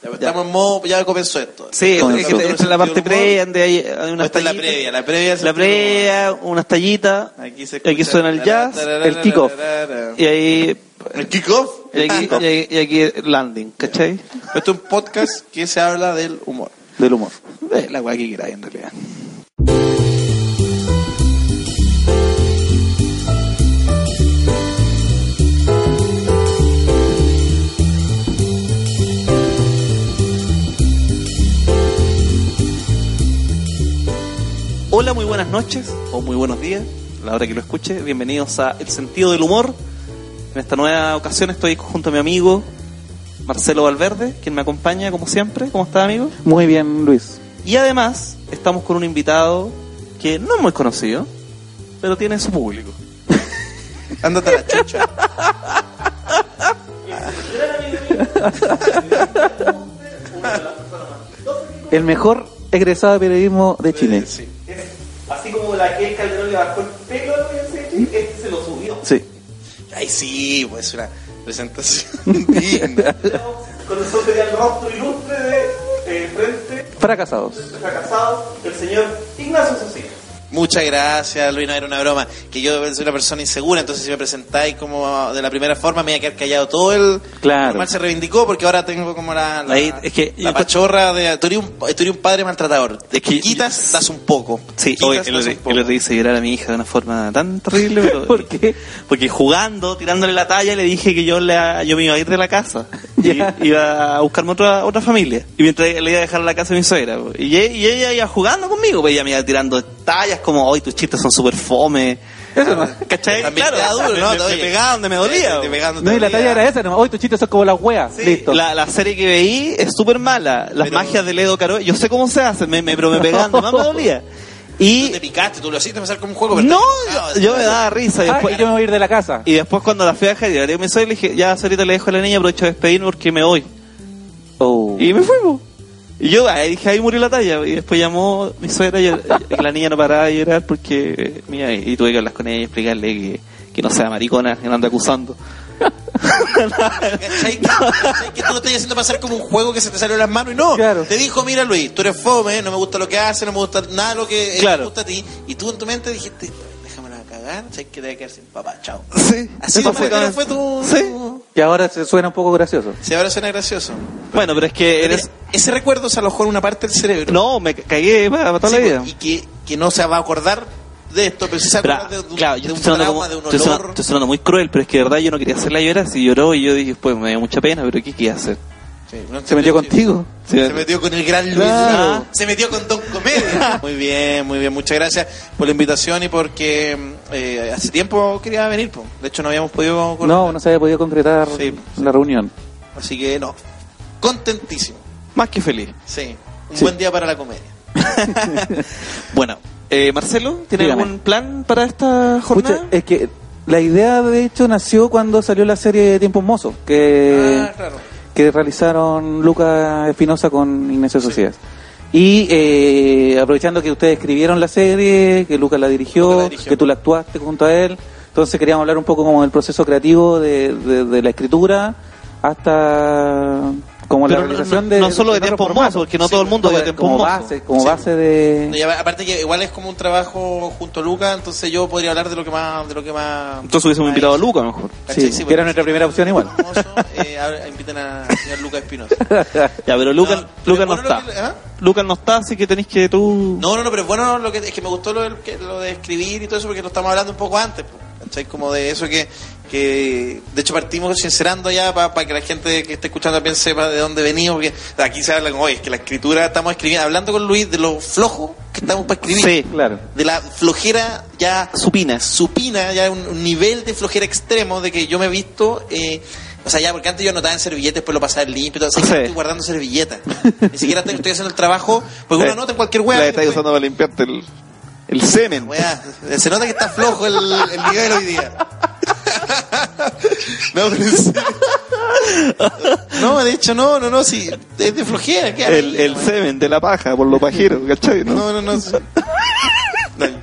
Ya, pues, Estamos en modo, ya comenzó esto. Sí, Con es que el esta es la parte previa, donde hay, hay unas Esta es la previa, la previa es La el previa, unas tallitas. Aquí, se Aquí escucha- suena el jazz, el kickoff. Y ahí. ¿El kickoff? Y aquí, y aquí, y aquí landing, ¿cachai? Esto es un podcast que se habla del humor. Del humor. Eh, La weá que queráis, en realidad. Hola, muy buenas noches o muy buenos días, a la hora que lo escuche. Bienvenidos a El Sentido del Humor. En esta nueva ocasión estoy junto a mi amigo Marcelo Valverde, quien me acompaña como siempre. ¿Cómo está, amigo? Muy bien, Luis. Y además estamos con un invitado que no es muy conocido, pero tiene su público. Ándate a la chucha. El mejor egresado de periodismo de Chile. Sí. Así como la que el Calderón le bajó el pelo a este se lo subió. Sí. Ay, sí, pues una presentación digna. Con eso sería el rostro ilustre de eh, frente Fracasados. fracasado el señor Ignacio Socía. Muchas gracias, Luis, no era una broma. Que yo soy una persona insegura, entonces si me presentáis como de la primera forma me voy a quedar callado todo el... Claro. Normal se reivindicó porque ahora tengo como la... la Ahí, es que- la pachorra de... Tú eres, un, tú eres un padre maltratador. Es que- quitas, das un poco. Sí, hoy poco. él le hice llorar a mi hija de una forma tan terrible. Pero, ¿Por qué? Porque jugando, tirándole la talla, le dije que yo, le, yo me iba a ir de la casa. Y iba a buscarme otra, otra familia. Y mientras le iba a dejar la casa de mi suegra. Y, y ella iba jugando conmigo, pues ella me iba tirando tallas como, hoy tus chistes son súper fome. Eso no. ¿Cachai? También claro, te da duro, ¿no? me, me Oye, pegaba donde me dolía. Te, te po. pegando No, y la talla era esa, ¿no? Hoy tus chistes son como las weas. Sí, Listo. La, la serie que veí es súper mala. Las Pero- magias de Ledo Caro, yo sé cómo se hace, me, me, pero me pegaban, más me dolía. Tú Y te picaste, tú lo hiciste pasar como un juego, pero no, te- yo, yo me daba risa. Y Ah, después, y yo me voy a ir de la casa. y después cuando la fui a dejar, yo le dije, le dije, ya ahorita le dejo a la niña, aprovecho de despedirme porque me voy. Oh. Y me fui. Y yo ahí dije, ahí murió la talla. Y después llamó mi suegra y y la niña no paraba de llorar porque, mira, y tuve que hablar con ella y explicarle que, que no sea maricona, que no ande acusando. ¿Cachai? Que, ¿cachai? que tú lo estás haciendo pasar como un juego que se te salió de las manos y no. Claro. Te dijo, mira Luis, tú eres fome, no me gusta lo que haces, no me gusta nada lo que eh, Claro. gusta a ti. Y tú en tu mente dijiste, cagar, ¿sabes que te voy a quedar sin papá? Chao. Sí, Así eso fue, fue- fue tu... Sí. Y ahora se suena un poco gracioso. Sí, ahora suena gracioso. Bueno, pero es que eres... Ese recuerdo se alojó en una parte del cerebro. No, me cagué para, toda Sí, la vida. Y que, que no se va a acordar de esto, pero sí se acuerda de, un- claro, de yo un estoy sonando, trauma, como- de un estoy sonando- olor. estoy sonando muy cruel, pero es que de verdad yo no quería hacerla llorar. Si lloró y yo dije, pues me dio mucha pena, pero ¿qué quería hacer? Sí, no Se metió contigo. Se metió con el gran Luis. Claro. Se metió con Don Comedia. muy bien, muy bien. Muchas gracias por la invitación y porque eh, hace tiempo quería venir. po. De hecho, no habíamos podido. No, no se había podido concretar Sí. la reunión. Así que no. Contentísimo. Más que feliz. Sí. Un Sí. buen día para la comedia. Bueno, eh, Marcelo, ¿tiene Dígame. algún plan para esta jornada? Pucha, es que la idea de hecho nació cuando salió la serie Tiempos Mozos, que, ah, claro. Que realizaron Lucas Espinosa con Ignacio Sociedad. Y eh, aprovechando que ustedes escribieron la serie, que Lucas la dirigió, Lucas la dirigió. que tú la actuaste junto a él, entonces queríamos hablar un poco como del proceso creativo de, de- de la escritura hasta como la Pero no- realización no- de no solo de otros Tiempos. Mozos, porque no Sí, todo el mundo como, vio Tiempos como base, como Sí. base No, de y aparte que igual es como un trabajo junto a Luca, entonces yo podría hablar de lo que más, de lo que más. Entonces hubiésemos más invitado a. Luca mejor. ¿Cachai? Sí, que era nuestra primera opción igual. Famoso, eh, ahora inviten a- señor Lucas Espinosa. Ya, pero Lucas No, no, pero Lucas no bueno está. que- ¿ah? Lucas no está, así que tenéis que tú... No, no, no, pero bueno, lo que, es que me gustó lo, que- lo de escribir y todo eso porque lo estamos hablando un poco antes. po, ¿Cachai? Como de eso que, que de hecho partimos sincerando ya para que la gente que esté escuchando también sepa de dónde venimos, porque aquí se habla como, oye, es que la escritura estamos escribiendo, hablando con Luis de lo flojo que estamos para escribir. Sí, claro. De la flojera ya Supinas. supina, ya un, un nivel de flojera extremo de que yo me he visto, eh, o sea, ya porque antes yo anotaba en servilletas, después lo pasaba en limpio, Sí. que estoy guardando servilletas. Ni siquiera estoy, estoy haciendo el trabajo, porque uno anota en cualquier weá. La después- usando para limpiarte el, el semen. Se nota que está flojo el, el hoy día. No, pero en serio. No, de hecho, no, no, no, sí, es de flojera. ¿qué hay? El, el semen de la paja, por lo pajero, ¿cachai? ¿no? No, no, no. sí. Dale.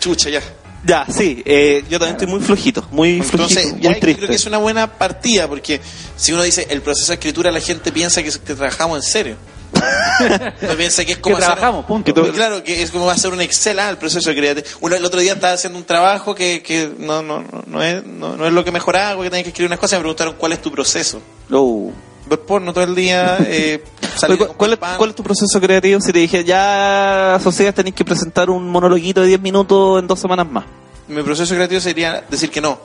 Chucha, ya. Ya, sí, eh, yo también estoy muy flojito, muy Entonces, flojito, ya muy triste. creo que es una buena partida, porque si uno dice el proceso de escritura, la gente piensa que, que trabajamos en serio. no piensa que es Que como hacer- trabajamos, punto. que- claro, que es como hacer un Excel, ah, el proceso de creatividad. Uno el otro día estaba haciendo un trabajo que, que no, no, no, es, no, no es lo que mejor hago, que tenía que escribir unas cosas, y me preguntaron cuál es tu proceso. Oh. Ver porno todo el día, eh, salir Oye, a ¿cu- ¿cuál, es. ¿Cuál es tu proceso creativo si te dije, ya, sociedad, tenéis que presentar un monologuito de 10 minutos en dos semanas más? Mi proceso creativo sería decir que no,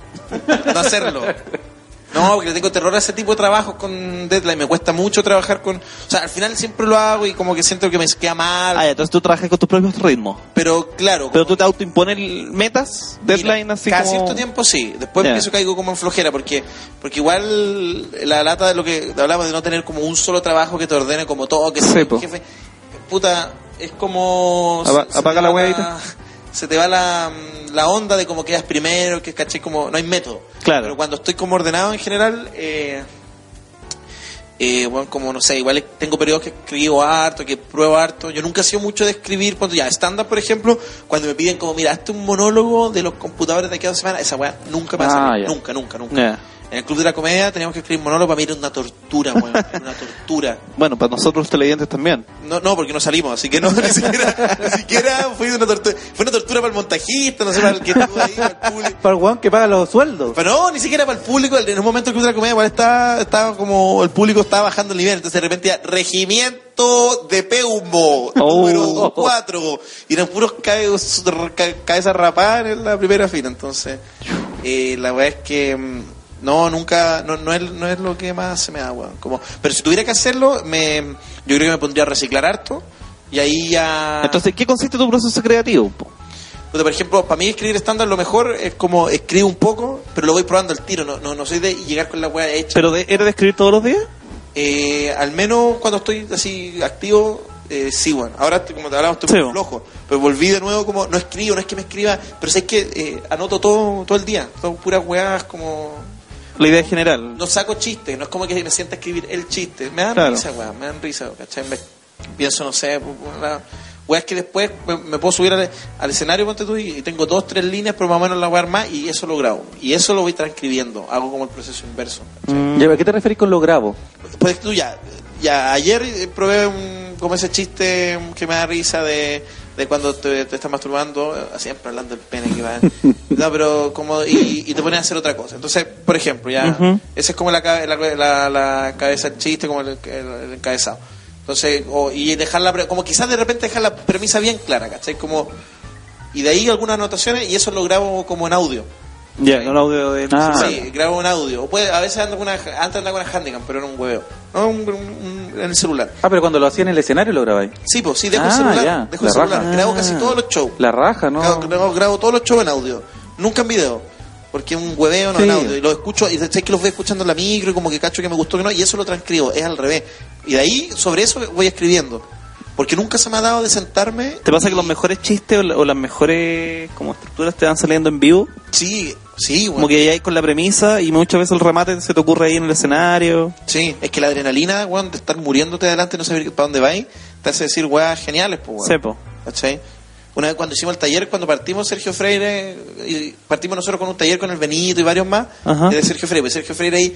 no hacerlo. No, porque le tengo terror a ese tipo de trabajos con deadline. Me cuesta mucho trabajar con. O sea, al final siempre lo hago y como que siento que me queda mal. Ah, entonces tú trabajas con tus propios ritmos. Pero claro. Pero tú te autoimpones metas, deadline así Cada como... cierto tiempo sí. Después Ya. empiezo caigo como en flojera porque porque igual la lata de lo que hablamos de no tener como un solo trabajo que te ordene como todo, que Sí, sea un jefe. Puta, es como. Apa- apaga la huevita. Se te va la, la onda de como quedas primero, que caché como. No hay método. Claro. Pero cuando estoy como ordenado en general, eh, eh, bueno, como no sé, igual tengo periodos que escribo harto, que pruebo harto. Yo nunca he sido mucho de escribir, cuando ya, stand-up, por ejemplo, cuando me piden como, mira, hazte un monólogo de los computadores de aquí a dos semanas, esa weá nunca me va a Ah. Nunca, nunca, nunca. En el Club de la Comedia teníamos que escribir monólogo, para mí era una tortura, weón, era una tortura. Bueno, para nosotros los televidentes también. No, no, porque no salimos, así que no, ni siquiera, ni siquiera fue una tortura, fue una tortura para el montajista, no sé, para el que estuvo ahí, para el público. Para el weón que paga los sueldos. Pero no, ni siquiera para el público. En un momento el Club de la Comedia igual estaba, estaba como el público estaba bajando el nivel. Entonces de repente ya, regimiento de Peumo, Oh. número 4. Y eran puros cabe- ca- cabezas rapadas en la primera fila. Entonces, eh, la verdad es que mm, no, nunca, no, no, es, no es lo que más se me da, weón. Como, pero si tuviera que hacerlo, me, yo creo que me pondría a reciclar harto. Y ahí ya... Entonces, ¿qué consiste tu proceso creativo? po? Por ejemplo, para mí escribir estándar lo mejor es como escribo un poco, pero lo voy probando al tiro. No, no, no soy de llegar con la weá hecha. ¿Pero de, eres de escribir todos los días? Eh, al menos cuando estoy así activo, eh, sí, bueno. Ahora, como te hablaba, estoy Sí, muy bueno. flojo. Pero volví de nuevo como, no escribo, no es que me escriba, pero sé que eh, anoto todo todo el día. Todo puras weas como... La idea general. No saco chistes, no es como que me sienta a escribir el chiste. Me dan Claro. risa, weón, me dan risa, ¿cachai? Me- pienso, no sé, la, weas que después me, me puedo subir al, al escenario, ponte tú, y, y tengo dos, tres líneas, pero más o menos la weá más, y eso lo grabo. Y eso lo voy transcribiendo, hago como el proceso inverso. Mm. ¿A qué te referís con lo grabo? Pues tú ya, ya ayer eh, probé un, como ese chiste que me da risa de, de cuando te, te estás masturbando, siempre hablando del pene que va. No, pero como, y, y te pones a hacer otra cosa. Entonces, por ejemplo, ya, Ujú. esa es como la, la, la, la cabeza del chiste, como el, el- el encabezado. Entonces, o- y dejar la, como quizás de repente dejar la premisa bien clara, ¿cachai? Como, y de ahí algunas anotaciones y eso lo grabo como en audio. Ya, un audio de... Ah. Sí, grabo un audio. O puede, a veces ando con una, antes andaba con una handicap, pero era un hueveo. No, un- un- un- en el celular. Ah, pero cuando lo hacía en el escenario lo grabáis. Sí, pues sí, dejo Ah, el celular. ya, Dejo el la celular. raja. Grabo casi Ah. todos los shows. La raja, ¿no? Grabo, grabo- grabo todos los shows en audio. Nunca en video. Porque es un hueveo, no Sí. en audio. Y los escucho, y sé que los voy escuchando en la micro, y como que cacho que me gustó que no, y eso lo transcribo. Es al revés. Y de ahí, sobre eso, voy escribiendo. Porque nunca se me ha dado de sentarme. ¿Te pasa que los mejores chistes o, la- o las mejores como estructuras te van saliendo en vivo? Sí, sí, Como que ya hay con la premisa y muchas veces el remate se te ocurre ahí en el escenario. Sí, es que la adrenalina, weón, de estar muriéndote adelante y no saber para dónde vais, te hace decir weas geniales, pues, weón. Una vez cuando hicimos el taller, cuando partimos Sergio Freire, y partimos nosotros con un taller con el Benito y varios más, Ajá. de Sergio Freire. Pues Sergio Freire ahí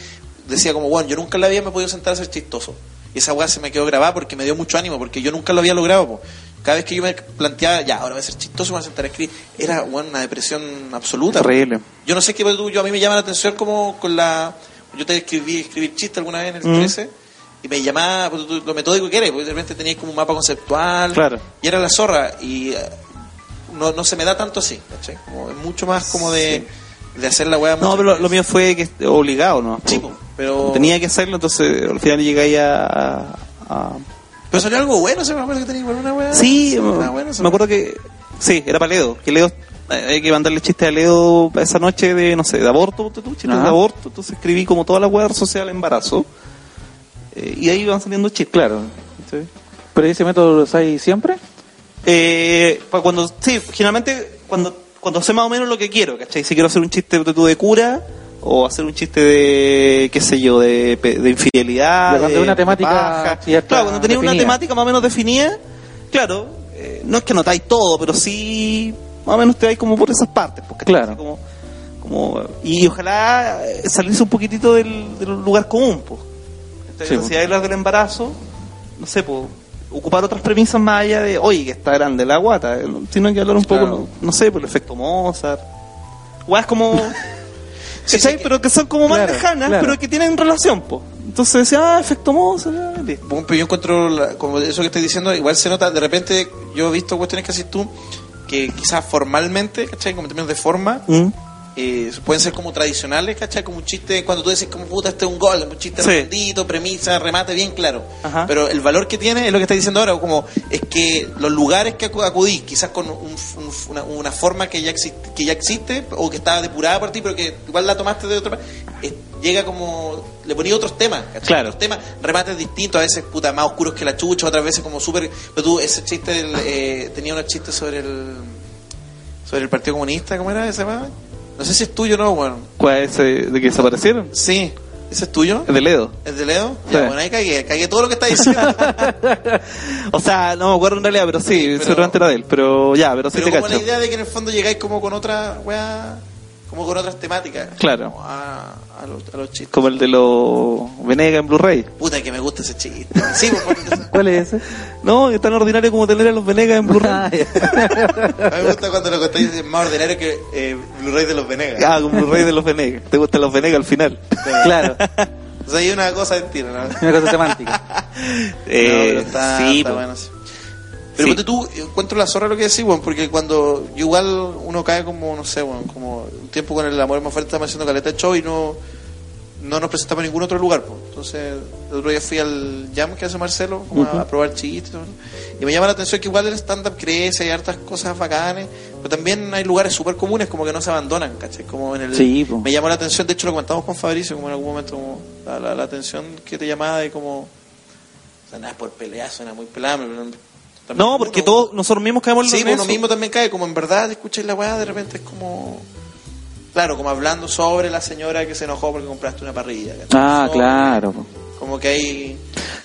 decía como, bueno, yo nunca en la vida me he podido sentar a ser chistoso. Y esa weá se me quedó grabada porque me dio mucho ánimo, porque yo nunca lo había logrado. po. Cada vez que yo me planteaba, ya, ahora voy a ser chistoso, me voy a sentar a escribir, era bueno, una depresión absoluta. Terrible. Yo no sé qué, tú, yo a mí me llama la atención como con la... Yo te escribí escribir chiste alguna vez en el Mm. 13 y me llamaba pues, lo metódico que eres, porque de repente tenías como un mapa conceptual Claro. y era la zorra y eh, no, no se me da tanto así, ¿cachai? Como, es mucho más como de, de hacer la weá No, pero lo, mío fue que obligado, ¿no? Sí, po, pero... Tenía que hacerlo, entonces al final llegué ahí a... a- Pero salió algo bueno, se me acuerdo que tenía igual una weá. Sí, me acuerdo que... Sí, era para Ledo, que Ledo... eh, Hay que mandarle chistes a Ledo esa noche de, no sé, de aborto, tú, chistes Ajá. de aborto. Entonces escribí como toda la web social embarazo. Eh, y ahí van saliendo chistes. Claro. ¿Pero ese método lo usáis siempre? Eh, pa- cuando, sí, generalmente cuando, cuando sé más o menos lo que quiero, ¿cachai? Si quiero hacer un chiste de, de cura o hacer un chiste de, qué sé yo, de, de infidelidad. Cuando de- una temática cierta, Claro, cuando tenía una temática más o menos definida, claro, eh, no es que notáis todo, pero sí más o menos te vais como por esas partes. Porque, Claro. Como, como, y ojalá eh, salirse un poquitito del, del lugar común. Pues. Sí, si hay hablar del embarazo, no sé, pues, ocupar otras premisas más allá de, oye, que está grande la guata, eh, sino que hablar un poco, no, no sé, por el efecto Mozart. Weas como... Sí, pero que son como más Claro, lejanas, claro. pero que tienen relación, pues. Entonces decía, ah, efecto listo. Bueno, pero yo encuentro, la- como eso que estoy diciendo, igual se nota, de repente yo he visto cuestiones que haces tú, que quizás formalmente, ¿cachai? Como en términos de forma, Mm. Eh, pueden ser como tradicionales, ¿cachai? Como un chiste, cuando tú dices como puta, este es un gol, un chiste Sí. redondito, premisa, remate bien claro. Ajá. Pero el valor que tiene es lo que estás diciendo ahora, como es que los lugares que acu- acudís, quizás con un- un- una, una forma que ya, existe, que ya existe, o que está depurada por ti, pero que igual la tomaste de otra eh, llega como, le ponía otros temas, ¿cachai? Claro. Otros temas, remates distintos, a veces puta, más oscuros que la chucha, otras veces como súper, pero tú, ese chiste, del, eh, tenía unos chistes sobre el, sobre el Partido Comunista, ¿cómo era ese? va? No sé si es tuyo o no, bueno. ¿Cuál es ese de que desaparecieron? Sí, ¿ese es tuyo? El de Ledo. ¿Es de? Sí. Ya, bueno, ahí cagué, cagué todo lo que está diciendo. O sea, no me acuerdo en realidad, pero sí, pero- seguramente era de él. Pero ya, pero sí Pero te como cacho. la idea de que en el fondo llegáis como con otra weá, como con otras temáticas. Claro. Como A, a los, a los chistes. Como el de los Venegas en Blu-ray. Puta que me gusta ese chiste. Sí, ¿Cuál es ese? No, es tan ordinario como tener a los Venegas en Blu-ray. Ah, ya. a mí me gusta cuando lo contáis es más ordinario que eh, Blu-ray de los Venegas. Ah, Blu-ray de los Venegas. Te gustan los Venegas al final. claro, O sea, hay una cosa mentira, ¿no? una cosa semántica. Eh, No, pero está, sí, está po. bueno, sí. Pero Sí. tú, encuentro la zorra lo que decís, weón, porque cuando yo igual uno cae como, no sé, weón, como un tiempo con el amor más fuerte estamos haciendo caleta de show y no, no nos presentamos en ningún otro lugar, pues. Entonces, el otro día fui al jam que hace Marcelo, como a- a, probar chistes, ¿no? y me llama la atención que igual el stand-up crece, hay hartas cosas bacanes, pero también hay lugares súper comunes como que no se abandonan, ¿cachai? Como en el... Sí, po. Me llamó la atención, de hecho lo comentamos con Fabricio, como en algún momento, como la, la, la atención que te llamaba de como... O sea, nada por pelear, suena muy pelame, pero también No, porque uno- todos nosotros mismos caemos en Sí, en pues uno eso. mismo también cae, como en verdad escucháis la weá, de repente es como... Claro, como hablando sobre la señora que se enojó porque compraste una parrilla. ¿cachai? Ah, Sobre- claro. Como que hay...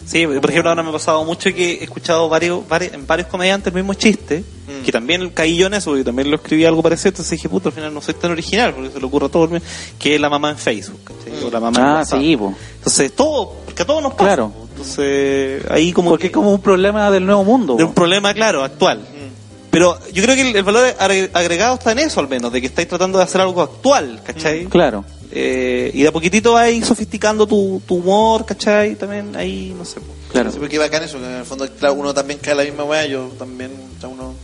Sí, por ejemplo, ahora me ha pasado mucho que he escuchado varios, varios, en varios comediantes el mismo chiste, Mm. que también caí yo en eso, porque también lo escribí algo parecido, entonces dije, puta, al final no soy tan original, porque se le ocurre a todo el mundo, que es la mamá en Facebook, ¿cachai? O la mamá en Ah, WhatsApp. sí, po. Entonces, todo, porque a todos nos pasa. Claro. po. Entonces, ahí como Porque que es como un problema del nuevo mundo. de un problema, claro, actual. Pero yo creo que el, el valor agre- agregado está en eso, al menos, de que estáis tratando de hacer algo actual, ¿cachai? Claro. Eh, y de a poquitito vais sofisticando tu, tu humor, ¿cachai? También ahí, no sé. Claro. Sí, porque bacán eso, que en el fondo claro, uno también cae en la misma weá, yo también, uno...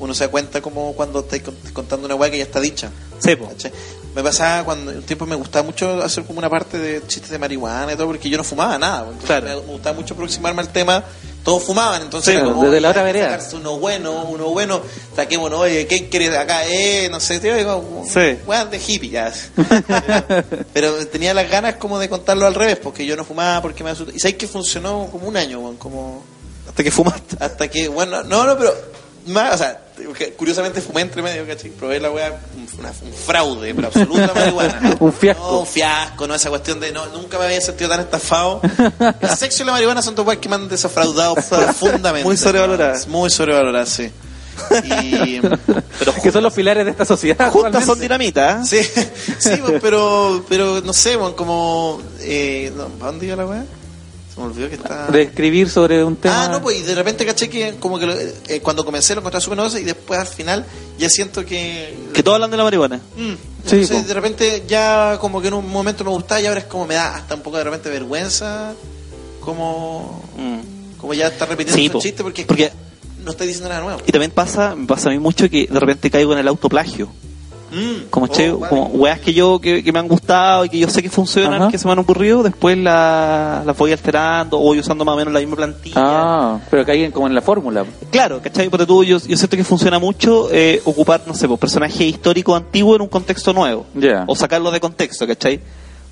Uno se da cuenta como cuando estáis cont- contando una weá que ya está dicha. Sí, po. ¿cachai? Me pasaba cuando un tiempo me gustaba mucho hacer como una parte de chistes de marihuana y todo, porque yo no fumaba nada. Entonces Claro. me, gustaba mucho aproximarme al tema. Todos fumaban, entonces Sí, como, desde la otra vereda. Uno bueno, uno bueno, saquémonos, oye, ¿qué quieres acá? Eh, no sé, tío, digo, Sí. de hippie ya. pero, tenía las ganas como de contarlo al revés, porque yo no fumaba, porque me asustaba. Y sabes que funcionó como un año, weón, como Hasta que fumaste. hasta que, bueno, no, no, pero más, o sea, curiosamente fumé entre medio, ¿cachai? Probé la weá, un, fraude, pero absoluto la marihuana. Un fiasco. No, un fiasco, no, esa cuestión de, no, nunca me había sentido tan estafado. El sexo y la marihuana son dos weas que me han desafraudado profundamente. Muy sobrevaloradas. Muy sobrevaloradas, sí. Y, Pero que son los pilares de esta sociedad. juntas son dinamita, ¿eh? sí, sí, pues, pero, pero no sé, bueno, como, eh, no, ¿a dónde iba la weá? Se me olvidó que está... De escribir sobre un tema. Ah, no, pues y de repente caché que como que lo- eh, cuando comencé lo encontraba súper novedoso y después al final ya siento que... Que todos hablan de la marihuana. Mm, Sí, entonces, po. de repente ya como que en un momento me gustaba y ahora es como me da hasta un poco de repente vergüenza como, Mm. como ya está repitiendo Sí, po. chistes porque, es Porque- no estoy diciendo nada nuevo. Y también pasa, me pasa a mí mucho que de repente caigo en el autoplagio. Mm, Como, oh, che, vale. como weas que yo que, que me han gustado y que yo sé que funcionan, Ajá. que se me han ocurrido, después la- las voy alterando o voy usando más o menos la misma plantilla. Ah, pero caen como en la fórmula. Claro, ¿cachai? Porque tú, yo, yo siento que funciona mucho eh, ocupar, no sé, pues, personajes históricos antiguos en un contexto nuevo. O sacarlos de contexto, ¿cachai?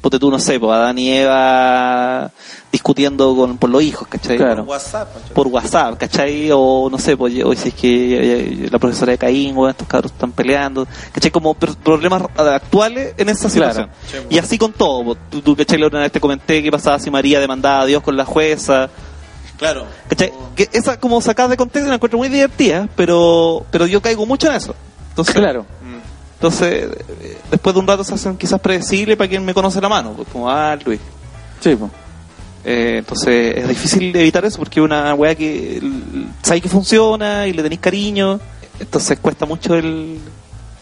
Porque tú, no sé, pues Adán y Eva discutiendo con, por los hijos, ¿cachai? Claro. WhatsApp, macho. Por WhatsApp, ¿cachai? O no sé, pues hoy si es que la profesora de Caín, o estos cabros están peleando, ¿cachai? Como problemas actuales en esa situación. Pues. Y así con todo, pues, tú, tú, ¿cachai? La otra vez te comenté qué pasaba si María demandaba a Dios con la jueza. Claro. ¿Cachai? Que esa como sacada de contexto la encuentro muy divertida, pero, pero yo caigo mucho en eso. Entonces, Claro. Entonces, eh, después de un rato se hacen quizás predecibles para quien me conoce la mano, pues, como, ah, Luis. Sí, pues. Eh, entonces es difícil evitar eso porque es una weá que sabéis que funciona y le tenéis cariño, entonces cuesta mucho el,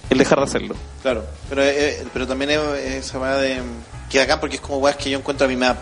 el dejar de hacerlo. Claro, pero, eh, pero también es, es esa weá de. Que acá porque es como weas que yo encuentro a mí me da,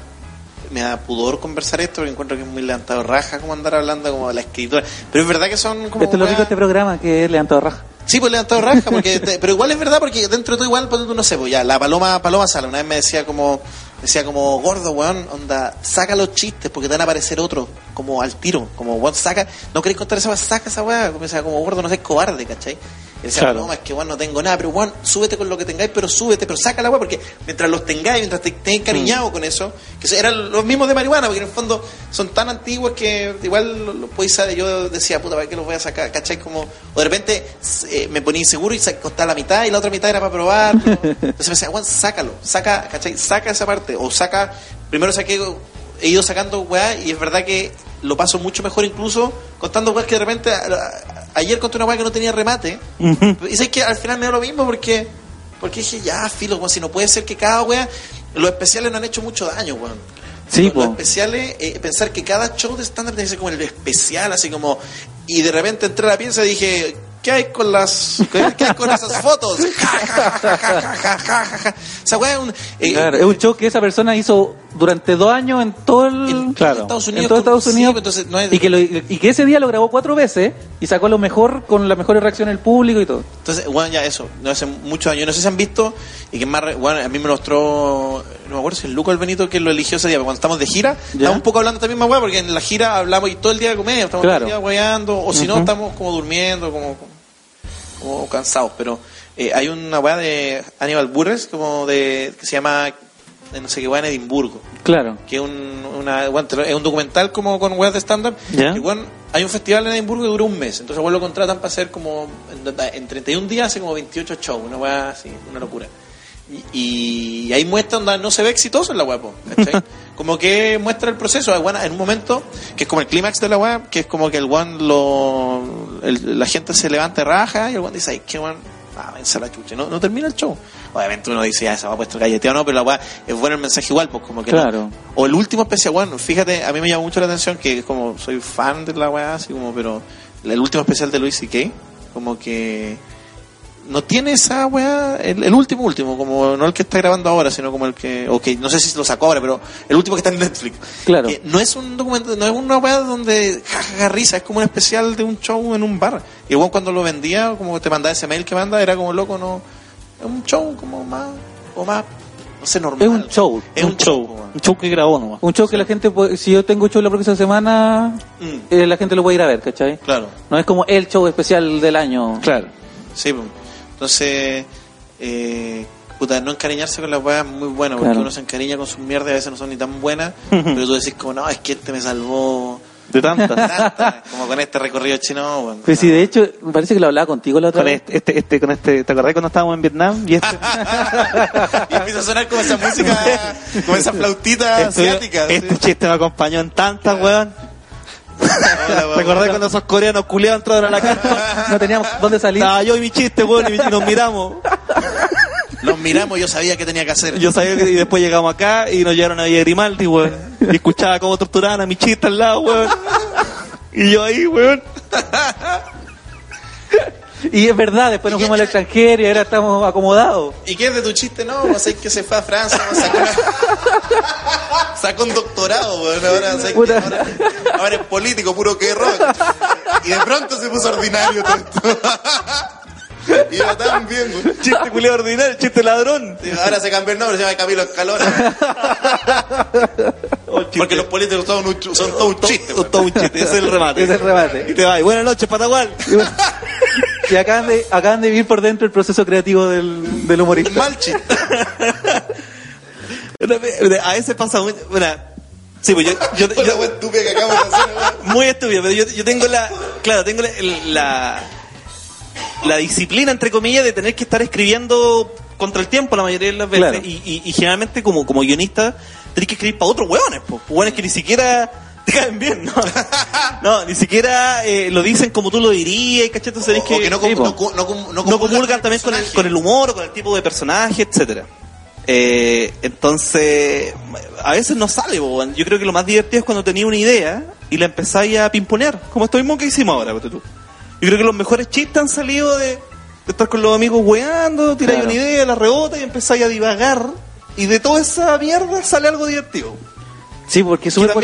me da pudor conversar esto porque encuentro que es muy levantado raja como andar hablando como de la escritura. Pero es verdad que son como. Esto es lo rico de este programa, que es levantado raja. Sí, pues levantado raja, porque te- pero igual es verdad porque dentro de todo igual, pues, tú no sé, pues ya, la paloma, paloma sala, una vez me decía como, decía como, gordo, weón, onda, saca los chistes porque te van a aparecer otros, como al tiro, como, weón, saca, no queréis contar esa weá, saca esa weá, como, como gordo, no seas cobarde, ¿cachai? Y decía, Claro. paloma, es que weón, no tengo nada, pero weón, súbete con lo que tengáis, pero súbete, pero saca la weá, porque mientras los tengáis, mientras te estés encariñado con eso, que eran los mismos de marihuana, porque en el fondo son tan antiguos que igual lo, lo podéis saber, yo decía, puta, ¿para qué los voy a sacar? ¿cachai? Como, o de repente eh, me ponía inseguro y costaba la mitad y la otra mitad era para probar. pero- Entonces me decía, Juan, sácalo, saca, ¿cachai? Saca esa parte, o saca, primero saqué, he ido sacando weá y es verdad que lo paso mucho mejor incluso contando weas que de repente ayer conté una weá que no tenía remate. Y sé que al final me dio lo mismo porque porque dije, ya, filo, weón, si no puede ser que cada wea los especiales no han hecho mucho daño, weón. Sí, los, los especiales, eh, pensar que cada show de estándar tiene que ser como el especial, así como. Y de repente entré a la pieza y dije, ¿qué hay con las qué hay con esas fotos? Ja, ja, ja, o sea, weón, eh, es un show que esa persona hizo durante dos años en todo el... En claro, Estados Unidos, en todo Estados Unidos. entonces no es- y, que lo- y que ese día lo grabó cuatro veces y sacó lo mejor con las mejores reacciones del público y todo. Entonces, bueno, ya eso, no hace muchos años, no sé si han visto, y que más, re- bueno, a mí me mostró, no me acuerdo si el Luco el Benito que lo eligió ese día, pero cuando estamos de gira, estamos un poco hablando también más weá, porque en la gira hablamos y todo el día de comedia, estamos Claro. todo el día weando, o si no, estamos como durmiendo, como, como cansados, pero eh, hay una weá de Aníbal Burres, como de, que se llama, eh, no sé qué weá, en Edimburgo Claro. que es un, una, bueno, es un documental como con weas de stand-up. Bueno, hay un festival en Edimburgo que dura un mes, entonces bueno, lo contratan para hacer como en, en 31 días hace como 28 shows, una wea así, una locura. Y, y ahí muestra donde no se ve exitoso en la ¿cachai? como que muestra el proceso, en un momento que es como el clímax de la wea, que es como que el one lo el- la gente se levanta y raja y el one dice, ay, qué weón, ah, vence la chucha, no, no termina el show. Obviamente uno dice, ya, se va a puesto galleteo, no, pero la weá es bueno el mensaje igual, pues como que no. Claro. O el último especial, bueno, fíjate, a mí me llama mucho la atención que es como soy fan de la weá, así como, pero el último especial de Luis C.K., como que no tiene esa weá, el, el último último, como no el que está grabando ahora, sino como el que, o que no sé si lo sacó ahora, pero el último que está en Netflix. Claro. Que no es un documento, no es una weá donde jajaja risa, es como un especial de un show en un bar. Y igual cuando lo vendía, como te mandaba ese mail que manda, era como loco, no, es un show como más, o más, no sé, normal. Es un show. Es un, show. Un show que grabó nomás. Un show que la gente, puede- si yo tengo show la próxima semana, Mm, eh, la gente lo puede ir a ver, ¿cachai? claro. No es como el show especial del año. Claro. Sí. Entonces, eh, puta, no encariñarse con las weas es muy bueno, porque Claro. uno se encariña con sus mierdas y a veces no son ni tan buenas, pero tú decís como, no, es que este me salvó De tantas. tanta, como con este recorrido chino, weón. Pues sí, de hecho, me parece que lo hablaba contigo la otra con vez. este, este, este, con este, ¿te acordás cuando estábamos en Vietnam? Y este, y empieza a sonar como esa música, como esa flautita asiática. este chiste me acompañó en tantas, weón. Hola, ¿Te weón. acordás cuando esos coreanos culiados entraron a la casa? No teníamos dónde salir. Estaba yo y mi chiste, weón, y y nos miramos. Nos miramos y yo sabía que tenía que hacer. Yo sabía que y después llegamos acá y nos llevaron a Villa Grimaldi, weón. Y escuchaba cómo torturaban a mi chiste al lado, weón. Y yo ahí, weón. Y es verdad, después nos ¿Y fuimos al extranjero y ahora estamos acomodados. ¿Y qué es de tu chiste? No, vos sabés que se fue a Francia, sacó, una- sacó un doctorado, weón. Ahora, sabés que Puta. ahora, ahora es político, puro que rock. Y de pronto se puso ordinario todo esto. Y era tan bien, weón. Chiste culiado ordinario, chiste ladrón. Y Ahora se cambió el nombre, se llama Camilo Escalona. Porque los políticos son, un, son todo un chiste. weón. Todo un chiste, ese es el remate. Ese es el Y remate. te vas, buenas noches, Patagual. Y acaban de, acaban de vivir por dentro el proceso creativo del, del humorista. Mal chiste. A veces pasa muy. Bueno, sí, pues yo, yo, yo- La weá estúpida que acabo de hacer, muy estúpido, pero yo, yo tengo la. Claro, tengo la, la. la disciplina, entre comillas, de tener que estar escribiendo contra el tiempo la mayoría de las veces. Claro. Y, y- y generalmente, como, como guionista, tenés que escribir para otros hueones, pues. Hueones que ni siquiera te caen bien, ¿no? no, ni siquiera eh, lo dicen como tú lo dirías, ¿cachai? Entonces O que, que no, com- no, no, no comulgan también con el, con el humor o con el tipo de personaje, etcétera. Eh, entonces, a veces no sale, bo, yo creo que lo más divertido es cuando tenía una idea y la empezáis a pimponear, como esto mismo que hicimos ahora, tú. Yo creo que los mejores chistes han salido de, de estar con los amigos weando, tiráis Claro. una idea, la rebota y empezáis a divagar, y de toda esa mierda sale algo divertido. Sí, porque es súper es-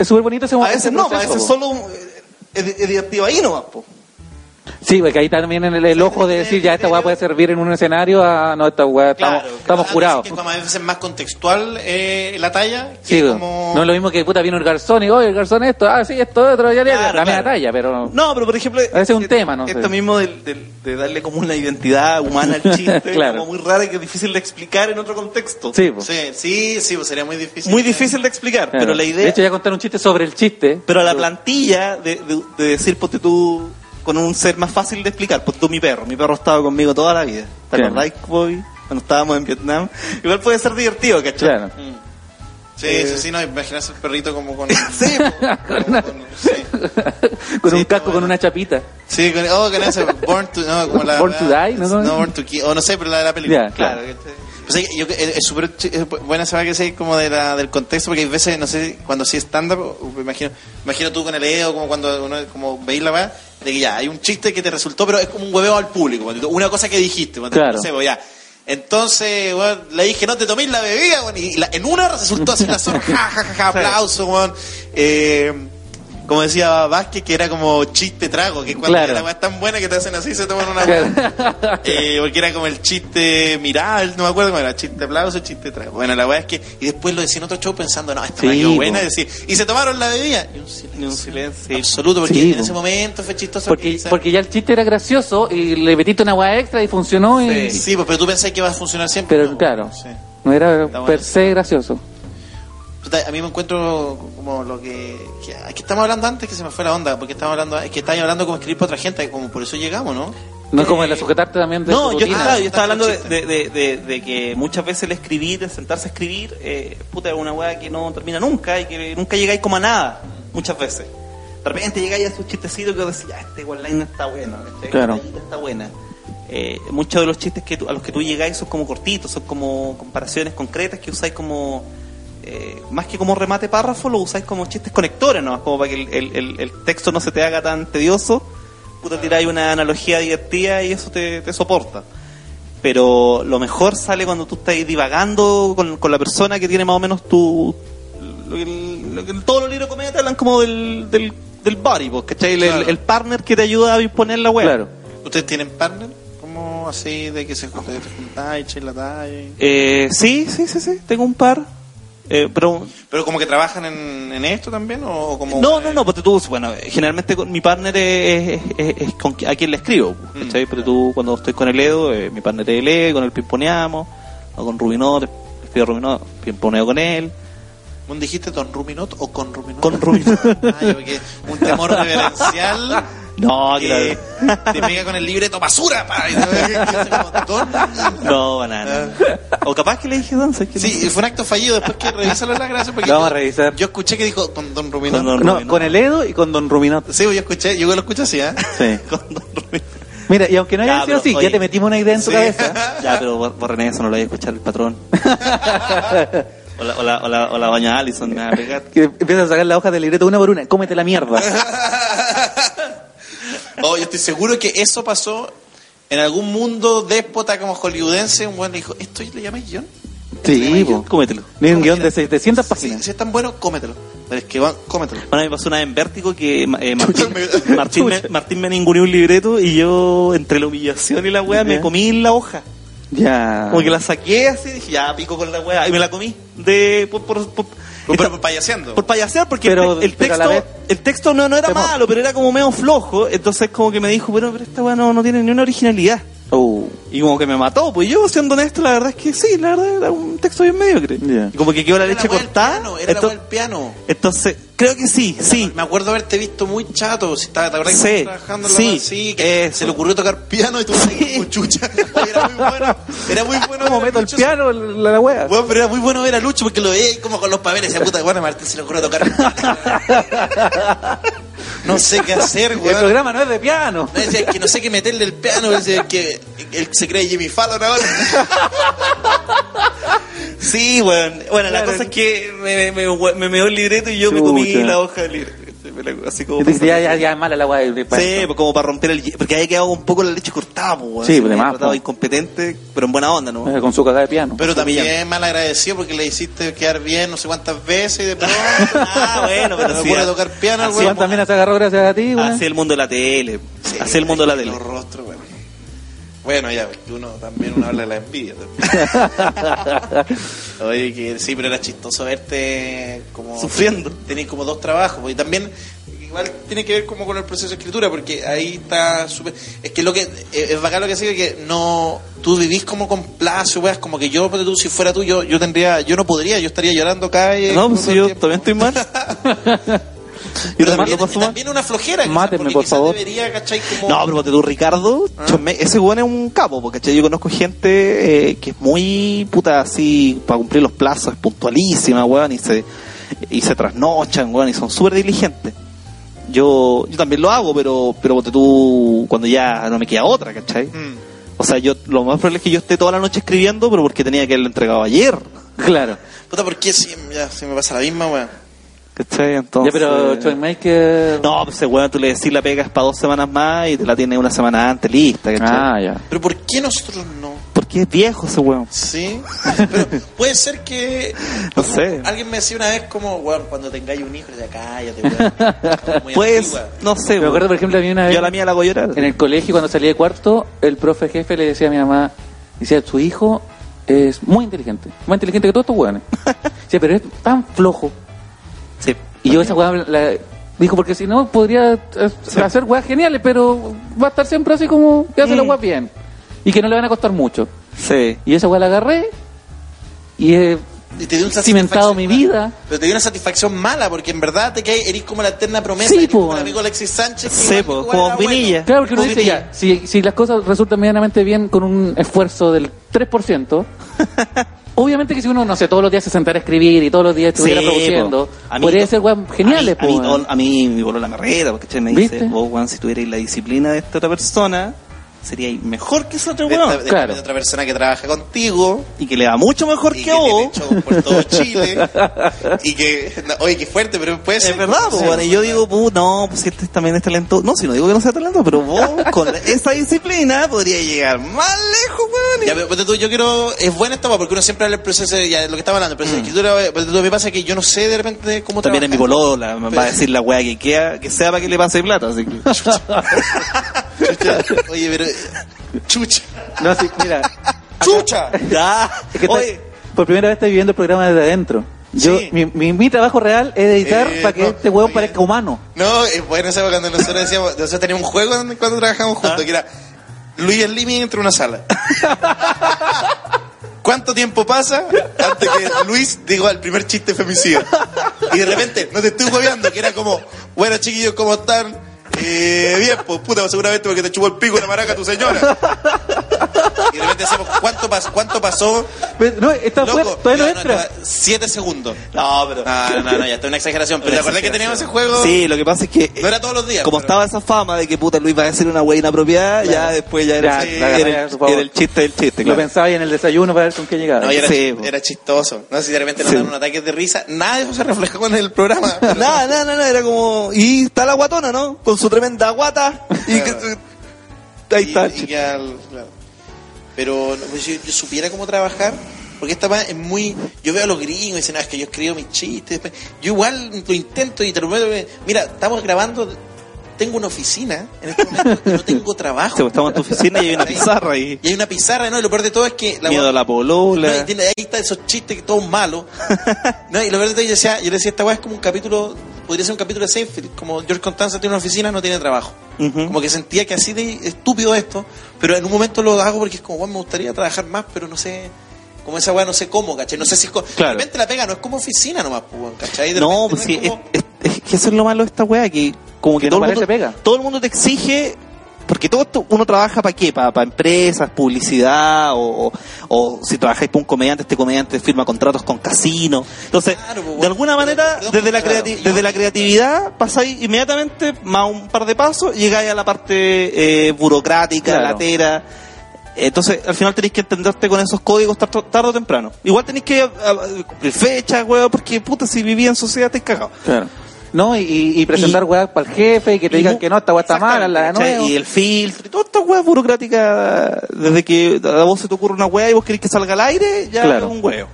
es bonito ese A veces no, a veces solo eh, es, es divertido ahí nomás, po. Sí, porque ahí también en el, el ojo de decir, ya esta weá puede servir en un escenario, a no, esta weá estamos, Claro, estamos Ah, curados. dicen que a veces es más contextual eh, la talla. que Sí, como... no es lo mismo que puta vino el garzón y oye el garzón esto, ah sí, esto otro, ya, ya, Claro, la misma claro. talla, pero No, pero por ejemplo. A veces es un eh, tema, no sé. Esto mismo del- del- de, darle como una identidad humana al chiste, Claro. como muy rara y que es difícil de explicar en otro contexto. sí. Sí, sí, sí, pues sería muy difícil. Muy difícil de explicar, pero la idea. De hecho, ya contar un chiste sobre el chiste. pero la plantilla de, de- de decir, ponte tú, con un ser más fácil de explicar, ponte tú mi perro. Mi perro ha estado conmigo toda la vida. ¿Te Claro. acordáis, Bobby? Cuando estábamos en Vietnam. Igual puede ser divertido, ¿cachai? Claro. Mm. Sí, sí, sí, no, imaginarse el perrito como con... Sí, como con- sí. con Sí, un casco, con una chapita. Sí, con, oh, con ese Born to, no, como la, Born to Die, ¿no? No, Born to Kill, o no sé, pero la de la película. Ya, claro. claro. ¿Cachai? Pues sí, yo, es es súper es buena esa que sé como de la, del contexto, porque hay veces, no sé, cuando sí stand-up, o- me imagino, me imagino tú con el EO, como cuando uno como veis la weá, de que ya, hay un chiste que te resultó, pero es como un hueveo al público, una cosa que dijiste, cuando, Claro. no sé, pues ya. Entonces, weón, le dije, no te toméis la bebida, weón, y la- en una resultó así la zona, ja, ja, ja, aplauso, weón. Eh, como decía Vázquez, que era como chiste trago, que cuando Claro. la weá es tan buena que te hacen así, se toman una weá. Eh, porque era como el chiste miral, no me acuerdo cómo era, chiste aplauso, chiste trago. Bueno, la weá es que, y después lo decía en otro show pensando, no, esta Sí, buena, y, decía, y se tomaron la bebida. Y un silencio un silencio. absoluto, porque Sí, en po. ese momento fue chistoso. Porque, ya el chiste era gracioso y le metiste una weá extra y funcionó y... Sí, pues, pero tú pensás que va a funcionar siempre. Pero No, claro, sí. no era Está bueno. per se gracioso. A mí me encuentro como lo que, que, que estamos hablando antes que se me fue la onda, porque estamos hablando, es que estáis hablando como escribir para otra gente, como por eso llegamos, ¿no? No es como el sujetarte también de No, tu yo estaba, yo estaba hablando de, de- de- de que muchas veces el escribir, el sentarse a escribir, eh, puta, es una weá que no termina nunca y que nunca llegáis como a nada, muchas veces. De repente llegáis a sus chistecitos que decís, ya, este one line está bueno, este Claro. está buena. Eh, muchos de los chistes que tú- a los que tú llegáis son como cortitos, son como comparaciones concretas que usáis como, eh, más que como remate párrafo, lo usáis como chistes conectores, ¿no? Como para que el, el- texto no se te haga tan tedioso, puta, tiráis una analogía divertida y eso te, te soporta. Pero lo mejor sale cuando tú estás divagando con, con la persona que tiene más o menos tu... Lo que, lo que- todos los libros de comedia te hablan como del, del, del body, pues, ¿cachai? El, Claro. el partner que te ayuda a imponer la web. Claro. ¿Ustedes tienen partner? Como así de que se juntáis, echáis la talla? y- Eh, sí, sí, sí, sí, tengo un par. Eh, pero ¿Pero como que trabajan en, en esto también? ¿O como no, no, no, porque tú, bueno, generalmente con, mi partner es, es- es con a quien le escribo, Mm. ¿cachai? Pero tú, cuando estoy con el Edo, eh, mi partner es el Edo, con él pimponeamos, o con Rubinot, escribo Rubinot, pimponeo con él. ¿Un dijiste Don Ruminot o con Ruminot? Con Ruminot. Ah, yo que un temor reverencial No, que claro. te pega con el libreto basura, pa, y te- que hace como, "Don". No, banana. O capaz que le dije Don, ¿sabes qué? Sí, fue un acto fallido. Después que revísalo en la gracia. Porque vamos yo- a revisar. Yo escuché que dijo con Don Ruminot. Con Don No, Ruminot. con el Edo y con Don Ruminot. Sí, yo escuché, yo lo escuché así, ¿eh? Sí. Con Don Ruminot. Mira, y aunque no haya Ya, sido pero, así, oye. ya te metimos una idea en tu Sí. cabeza. Ya, pero bor- borren eso, no lo voy a escuchar el patrón. O la, o la, o la, o la baña Allison me va a pegar. Que empiezas a sacar la hoja del libreto una por una. Cómete la mierda. Oh, yo estoy seguro que eso pasó en algún mundo déspota como hollywoodense. Un buen le dijo, ¿esto le llamáis guion? Sí, po. Cómetelo. Ni un guion de 700 Si, páginas. si es tan bueno, cómetelo. Pero es que va, cómetelo. Bueno, me pasó una vez en Vértigo que eh, Martín, me- Martín, me, Martín me ninguneó un libreto y yo, entre la humillación y la wea, me comí la hoja. Ya. Como que la saqué así y dije, ya pico con la wea. Y me la comí. De, por, por, por- Pero, esta- pero payaseando. por payasear, porque Pero- el, pero texto, vez- el texto no, no era Temor. malo, pero era como medio flojo. Entonces como que me dijo, pero, pero esta no, no tiene ni una originalidad. Uh. Y como que me mató, pues yo siendo honesto, la verdad es que sí, la verdad era un texto bien mediocre. Ya. Y como que quedó la Era leche la cortada. piano, Era la Ento- weá del piano. entonces, creo que sí, sí. Me acuerdo haberte visto muy chato. Si estaba, ¿Te Sí, trabajando en la sí, sí, que eso. se le ocurrió tocar piano y tú sí. como chucha. Era muy bueno. Era muy bueno. ¿Cómo ver a meto el Lucho piano la, la wea? Bueno, pero era muy bueno ver a Lucho porque lo veía ahí como con los papeles. Esa puta, bueno, Martín se le ocurrió tocar. no sé qué hacer, El weón. programa no es de piano. No, decía que no sé qué meterle el piano, decía que él se cree Jimmy Fallon ahora. Sí, weón. Bueno, la Claro. cosa es que me, me, me, me meó el libreto y yo me Chucha. comí la hoja del libreto. Así como. Dices, ya, ya, ya es mala la de- Sí, pues como para romper el... Porque había quedado un poco la leche cortada, pues, weón. Sí, Se pues, me de había más, tratado po. incompetente, pero en buena onda, ¿no? Eh, Con su cagada de piano. Pero también mal agradecido porque le hiciste quedar bien no sé cuántas veces y de pronto. Ah, bueno, pero me sí. pone a tocar piano, weón. También se agarró gracias a ti, weón. Así el mundo de la tele. Sí, así el mundo de la tele. Los rostros, bueno. Bueno, ya, uno también uno habla de la envidia. también. Oye, que sí, pero era chistoso verte como... Sufriendo. Tenéis como dos trabajos, pues, y también igual tiene que ver como con el proceso de escritura, porque ahí está súper... Es que lo que... Es es bacán lo que sigue que no... Tú vivís como con plazo, weas, como que yo, tú, si fuera tú, yo, yo tendría... Yo no podría, yo estaría llorando calle. No, pues si yo también estoy mal. Yo también, mal. también una flojera, Mátenme, por favor. debería, ¿cachai? Como... No, pero ponte tú, Ricardo, Ah. Chomé, ese weón es un capo, porque ¿cachai? yo conozco gente eh, que es muy puta así, para cumplir los plazos, es puntualísima, weón, y se, y se trasnochan, weón, y son súper diligentes. Yo, yo también lo hago, pero, pero ponte tú, cuando ya no me queda otra, ¿cachai? Mm. O sea, yo, lo más probable es que yo esté toda la noche escribiendo, pero porque tenía que haberlo entregado ayer, Claro. Puta, ¿por qué si, ya, si me pasa la misma, weón? ¿Cachai? Ya, Entonces... pero Choimaker... No, pues ese weón, tú le decís la pegas para dos semanas más y te la tiene una semana antes lista, ¿cachai? Ah, ya. Pero ¿por qué nosotros no? Porque es viejo ese weón. Sí, pero puede ser que No sé. alguien me decía una vez como, weón, cuando tengáis un hijo, ya cállate, weón. Pues, antigua. no sé, Me weón. acuerdo, por ejemplo, a mí una vez... Yo a la mía la hago llorar. En el colegio, cuando salí de cuarto, el profe jefe le decía a mi mamá, decía, su hijo es muy inteligente, más inteligente que todos estos hueones. Dice, pero es tan flojo. Sí. Y yo esa hueá la dijo, porque si no, podría eh, hacer hueás geniales, pero va a estar siempre así como que hace Mm. la hueá bien. Y que no le van a costar mucho. Sí. Y esa hueá la agarré y he Y te dio una cimentado mi vida. Pero te dio una satisfacción mala, porque en verdad te caes, eres como la eterna promesa. Sí, eres como el amigo Alexis Sánchez. que Sí, po, como Vinilla. bueno. Claro, porque uno dice ya, si, si las cosas resultan medianamente bien con un esfuerzo del 3%, obviamente que si uno, no sé, todos los días se sentara a escribir y todos los días estuviera Sí, produciendo, po. A mí podría ser weas geniales, A mí, a mí, weón. a mí me voló la carrera, porque che, me ¿Viste? dice, vos, Juan, si tuvierais la disciplina de esta otra persona, sería mejor que ese otro De, esta- weón. de- Claro. de otra persona que trabaja contigo. Y que le va mucho mejor Y que que vos. tiene show por todo Chile. y que, no, oye, qué fuerte, pero puede ser. Es verdad, pues, Sí, bueno, y yo digo, "Pu, no, pues si este también es talento. No, si no digo que no sea talento, pero vos con esa disciplina podría llegar más lejos, weón. Ya, pero tú, yo quiero. Es buena esta porque uno siempre habla del proceso, de- ya, lo que estaba hablando, el proceso de escritura. tú, me pasa que yo no sé de repente cómo También es mi trabajar. polola, me va a decir la weá que queda, que sea para que le pase plata, así que. Chucha. Oye, pero. Chucha. No, sí, mira, ¡Chucha! ya, es que oye, por primera vez estoy viviendo el programa desde adentro. Yo, Sí. mi, mi, mi trabajo real es editar Eh, para que no, este huevo oye. parezca humano. No, es bueno esa cuando nosotros decíamos. Nosotros teníamos un juego cuando, cuando trabajamos Ah. juntos, que era. Luis y el Limi entre una sala. ¿Cuánto tiempo pasa antes que Luis diga el primer chiste femicida? Y de repente, no te estoy hueveando, que era como, bueno chiquillos, ¿cómo están? Eh, bien, pues puta, seguramente porque te chupó el pico la maraca tu señora. Y de repente decimos, ¿cuánto, pas- cuánto pasó? Pero, no, está Loco, fuera, todavía no entra. no, siete segundos. no, pero. No, no, no, ya está una exageración. Pero Una ¿te acuerdas que teníamos ese juego? Sí, lo que pasa es que. No era todos los días. Como pero- estaba esa fama de que puta Luis va a decir una wea inapropiada, ya después ya era, Ya, era, era el, era chiste del chiste, Lo pensaba ahí en el desayuno para ver con qué llegaba. No, y era, Sí, era chistoso. No sé si de repente nos Sí. dan un ataque de risa. Nada de eso se reflejó en el programa. pero- Nada, nada, nada, era como. Y está la guatona, ¿no? Con su tremenda guata. Y que. Ahí Y- está. y que al- claro. Pero pues, yo, yo supiera cómo trabajar. Porque esta es muy. Yo veo a los gringos y dicen, no, es que yo escribo mis chistes. Yo igual lo intento y te lo Mira, estamos grabando. Tengo una oficina en este momento y no tengo trabajo. Sí, estamos en tu oficina y hay una pizarra ahí. Y hay una pizarra, ¿no? Y lo peor de todo es que. La Miedo a la No, polola. tiene- ahí está esos chistes que todos malos. no, y lo peor de todo, yo decía, yo le decía, esta weá es como un capítulo. podría ser un capítulo de Seinfeld, como George Constanza tiene una oficina, no tiene trabajo. Como que sentía que así de estúpido esto, pero en un momento lo hago porque es como, bueno, me gustaría trabajar más, pero no sé, como esa weá no sé cómo, ¿cachai? No sé si es co- Claro. de repente la pega no es como oficina nomás, pues, ¿cachai? De No, pues sí, es es, como- es- es que eso es lo malo de esta weá, que como que, Que todo, no el mundo, pega. todo el mundo te exige, porque todo esto uno trabaja para qué, para empresas, publicidad, o, o, o si trabajáis para un comediante, este comediante firma contratos con casinos. Entonces, Claro, pues, de alguna pero- manera, perdón, desde, la claro, desde la creatividad pasáis inmediatamente más un par de pasos, llegáis a la parte eh, burocrática, Claro. latera. Entonces, al final tenéis que entenderte con esos códigos tarde, tarde o temprano. Igual tenéis que ah, ah, cumplir fechas, weón, porque puta, si vivía en sociedad estáis cagados. Claro. No, y, y- y presentar weá para el jefe y que te digan que no, esta weá está mala, la de Exactamente, nuevo. ¿cachai? Y el filtro, y toda esta weá burocrática, desde que a vos se te ocurre una weá y vos querés que salga al aire, ya Claro. es un huevo.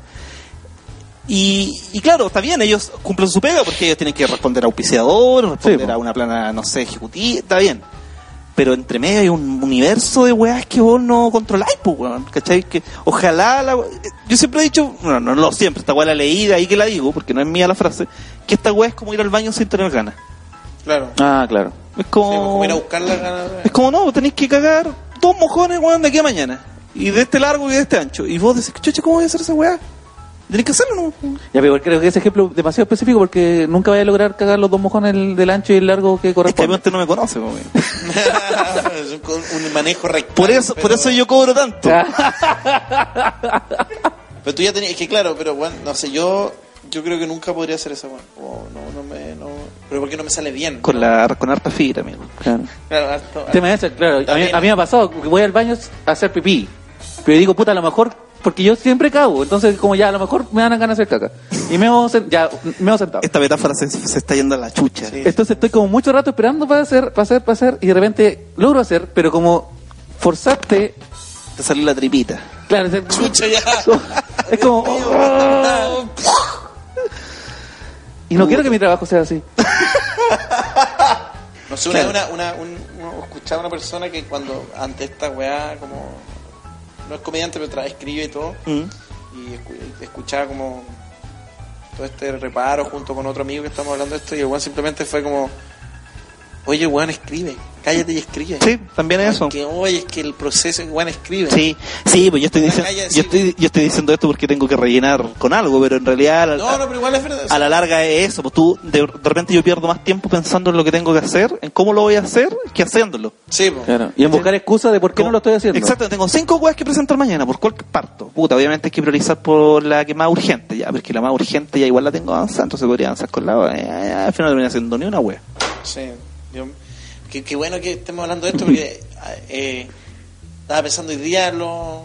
Y, y claro, está bien, ellos cumplen su pega porque ellos tienen que responder a auspiciadores, responder po. a una plana, no sé, ejecutiva, está bien. Pero entre medio hay un universo de weas que vos no controláis, pues, weón, ¿cachai? Que ojalá la we- Yo siempre he dicho, bueno, no lo siempre, esta weá la leí, de ahí que la digo, porque no es mía la frase, que esta weá es como ir al baño sin tener ganas. Claro. Ah, claro. Es Sí, como... pues, como ir a buscar la gana de- Es como no, tenéis que cagar dos mojones, weón, de aquí a mañana. Y de este largo y de este ancho. Y vos decís, chucha, ¿cómo voy a hacer esa weá? Tenéis que hacerlo, ¿no? Ya, pero creo que ese ejemplo es demasiado específico porque nunca voy a lograr cagar los dos mojones del, del ancho y el largo que Es que corresponde. obviamente no me conoce, es un, un manejo recto. Por eso, por eso yo cobro tanto. Pero tú ya tenías, es que claro, pero bueno, no sé, yo yo creo que nunca podría hacer eso, bueno. O no, no me, no, pero porque no me sale bien. Con la con harta fibra, amigo. Claro. Claro, harto- El tema es ese, claro. A mí, a mí me ha pasado que voy al baño a hacer pipí. Pero digo, puta, a lo mejor, porque yo siempre cago. Entonces, como ya, a lo mejor me dan ganas de hacer caca. Y me hago, sen- ya, me hago sentado. Esta metáfora se, se está yendo a la chucha. Sí. Entonces estoy como mucho rato esperando para hacer, para hacer, para hacer. Y de repente logro hacer, pero como forzarte. Te salió la tripita. Claro, es, Chucha, ya. es como. y no quiero que mi trabajo sea así. No sé, una, una, una, un- uno escuchaba a una persona que cuando ante esta weá, como. No es comediante, pero escribe y todo. Mm. Y escu- escuchaba como. Todo este reparo junto con otro amigo que estamos hablando de esto. Y el weón simplemente fue como. Oye, weón, escribe. Cállate y escribe. Sí, también es eso. Que, oye, es que el proceso, weón, escribe. Sí, sí, pues yo estoy, diciendo, yo, estoy, yo estoy diciendo esto porque tengo que rellenar con algo, pero en realidad a la, No, no, pero igual es verdad. a la larga es eso. Pues tú, de, de repente yo pierdo más tiempo pensando en lo que tengo que hacer, en cómo lo voy a hacer, que haciéndolo. Sí. Claro. Y en buscar excusas de por qué no lo estoy haciendo. Exacto, tengo cinco weas que presentar mañana, ¿por cuál parto? Puta, obviamente hay que priorizar por la que más urgente, ya, porque la más urgente ya igual la tengo avanzada, entonces podría avanzar con la eh, eh, al final no termina haciendo ni una wea. Sí, yo, qué, qué bueno que estemos hablando de esto porque eh, estaba pensando hoy día lo,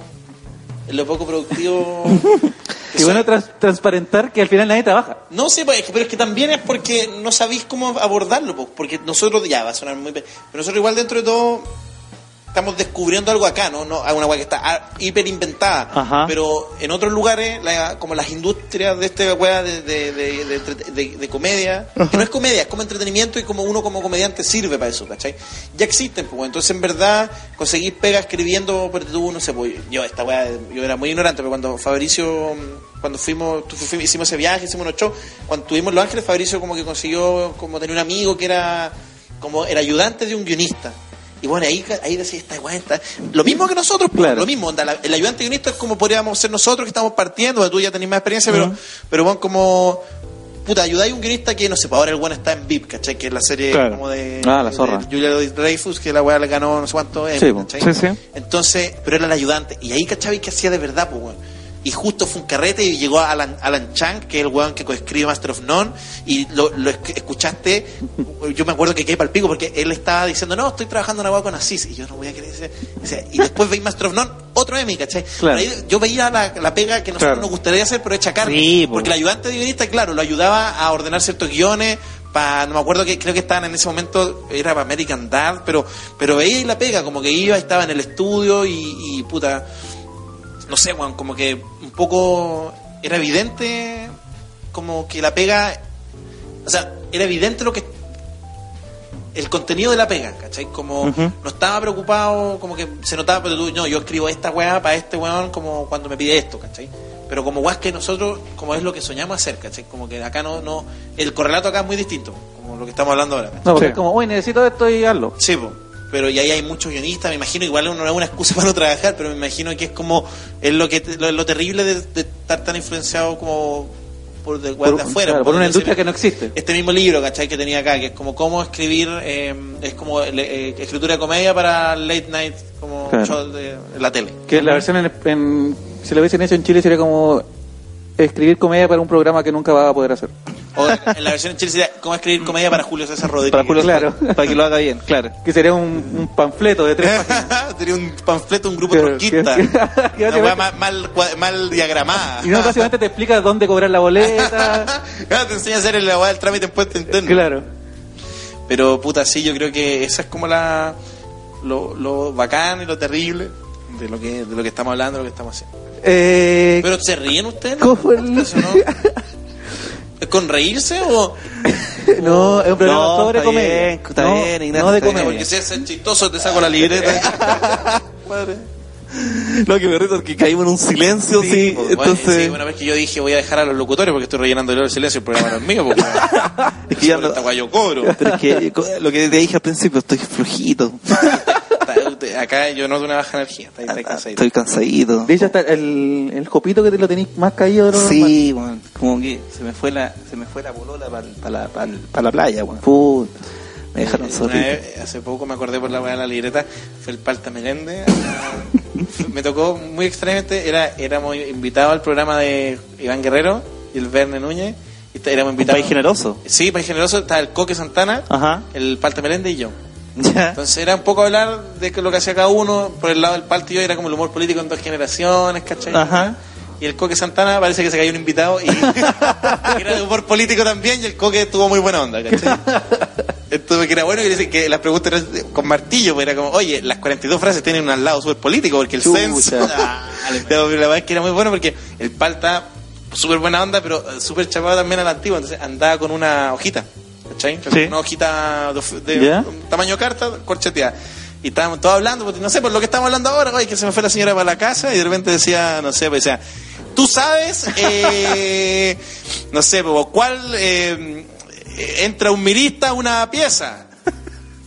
lo poco productivo. que Y bueno, trans- transparentar que al final nadie trabaja. No sé, pues, pero es que también es porque no sabéis cómo abordarlo, pues, porque nosotros, ya va a sonar muy... pe- Pero nosotros igual dentro de todo estamos descubriendo algo acá, ¿no? no hay una weá que está ah, hiper inventada. Ajá. Pero en otros lugares, la- como las industrias de este weá de, de, de, de, comedia, que no es comedia, es como entretenimiento y como uno como comediante sirve para eso, ¿cachai? Ya existen, pues, entonces en verdad conseguir pega escribiendo, pero tú, no sé, pues, yo esta weá, yo era muy ignorante, pero cuando Fabricio, cuando fuimos, tú- fu- hicimos ese viaje, hicimos unos shows, cuando tuvimos Los Ángeles, Fabricio como que consiguió, como tener un amigo que era, como, era ayudante de un guionista. Y bueno, ahí, ahí decía, esta weá está. Lo mismo que nosotros, pues, Claro. lo mismo. onda, la- el ayudante guionista es como podríamos ser nosotros que estamos partiendo, tú ya tenés más experiencia, pero, pero bueno, como. Puta, ayudáis a un guionista que no sé, pues ahora el bueno está en VIP, ¿cachai? Que es la serie Claro. como de. Ah, la zorra. de Julia Dreyfus, que la weá le ganó no sé cuánto. Emmy, Sí. Sí, sí. Entonces, pero era el ayudante. Y ahí, ¿cachai? que hacía de verdad, pues, weón. Y justo fue un carrete y llegó Alan, Alan Chang, que es el weón que coescribe Master of None, y lo, lo esc- escuchaste. Yo me acuerdo que quedé para pico porque él estaba diciendo, no, estoy trabajando en una weá con Asís. Y yo no voy a creer ese. o sea, y después veis Master of None, otro Emmy, ¿cachai? Claro. Ahí yo veía la, la pega que nosotros Claro. nos gustaría hacer, pero hecha carne. Sí, porque el ayudante de guionista, claro, lo ayudaba a ordenar ciertos guiones. Pa, no me acuerdo que creo que estaban en ese momento, era para American Dad, pero, pero veía y la pega, como que iba, estaba en el estudio y, y puta, no sé, Juan, como que un poco era evidente como que la pega, o sea, era evidente lo que el contenido de la pega, ¿cachai? Como no estaba preocupado, como que se notaba, pero tú, no, yo escribo esta weá para este weón como cuando me pide esto, ¿cachai? pero como guas que nosotros, como es lo que soñamos hacer, ¿cachai? Como que acá no, no, el correlato acá es muy distinto, como lo que estamos hablando ahora. ¿cachai? No, porque Sí. es como, uy, necesito esto y hazlo. Sí, po. Pero y ahí hay muchos guionistas, me imagino, igual no es una excusa para no trabajar, pero me imagino que es como, es lo que lo, lo terrible de, de estar tan influenciado como por de, Por, de afuera. claro, por una industria que no existe. Este mismo libro, ¿cachai? Que tenía acá, que es como cómo escribir, eh, es como le- eh, escritura de comedia para late night, como Claro. show de, de la tele. Que la versión en, en- si lo hubiesen hecho en Chile sería como escribir comedia para un programa que nunca va a poder hacer. O en la versión en Chile sería cómo escribir comedia para Julio César Rodríguez. Para, Julio- Claro. para que lo haga bien, claro. Que sería un, un panfleto de tres páginas. Sería un panfleto, un grupo que- Una mal, mal, mal diagramada. Y no, básicamente te explica dónde cobrar la boleta. Ah, te enseña a hacer el, del trámite en puesto interno. claro. Pero puta, sí, yo creo que esa es como la lo, lo bacán y lo terrible de lo que de lo que estamos hablando, de lo que estamos haciendo. Eh, Pero se ríen ustedes? ¿Cómo el- ¿Eso no? ¿Es con reírse o no, es un programa No, sobre está comedia. bien, está no, bien, Ignacio, no de bien. comedia. porque si es chistoso te saco la libreta? Madre. Lo que me risa es que caímos en un silencio, sí. Pues, entonces, bueno, sí, una vez que yo dije voy a dejar a los locutores porque estoy rellenando el silencio, el programa no es mío, porque es que ya no- yo cobro. pero es que lo que te dije al principio, estoy flojito. Está- Acá yo noto una baja energía, está, está cansadito. Estoy cansadito. De hecho, hasta el, el copito que te lo tenéis más caído de lo. Sí, como que se me fue la, se me fue la polola para la, pa la, la playa, weón. Puta. Me dejaron vez, hace poco me acordé por la weá de la libreta, fue el Palta Melende. me tocó muy extrañamente, era, éramos invitados al programa de Iván Guerrero y el Verne Núñez. Y éramos Un invitados. país generoso. Sí, país generoso, estaba el Coque Santana, Ajá. el Palta Melende y yo. Ya. Entonces era un poco hablar de que lo que hacía cada uno, por el lado del Palta y yo era como el humor político en dos generaciones, ¿cachai? Ajá. Y el Coque Santana parece que se cayó un invitado y era de humor político también y el Coque tuvo muy buena onda, ¿cachai? Entonces que era bueno y dice que las preguntas eran con martillo, pues era como, oye, las 42 frases tienen un lado súper político porque el censo... Pero la verdad es que era muy bueno porque el Palta, súper buena onda, pero eh, súper chapado también a la antigua, entonces andaba con una hojita, ¿cachai? Sí. Una hojita de, tamaño carta, corcheteada. Y estábamos todos hablando, pues, no sé, por lo que estamos hablando ahora, oye, que se me fue la señora para la casa y de repente decía, no sé, pues decía, tú sabes, eh, no sé, pues, ¿cuál eh, entra un mirista a una pieza?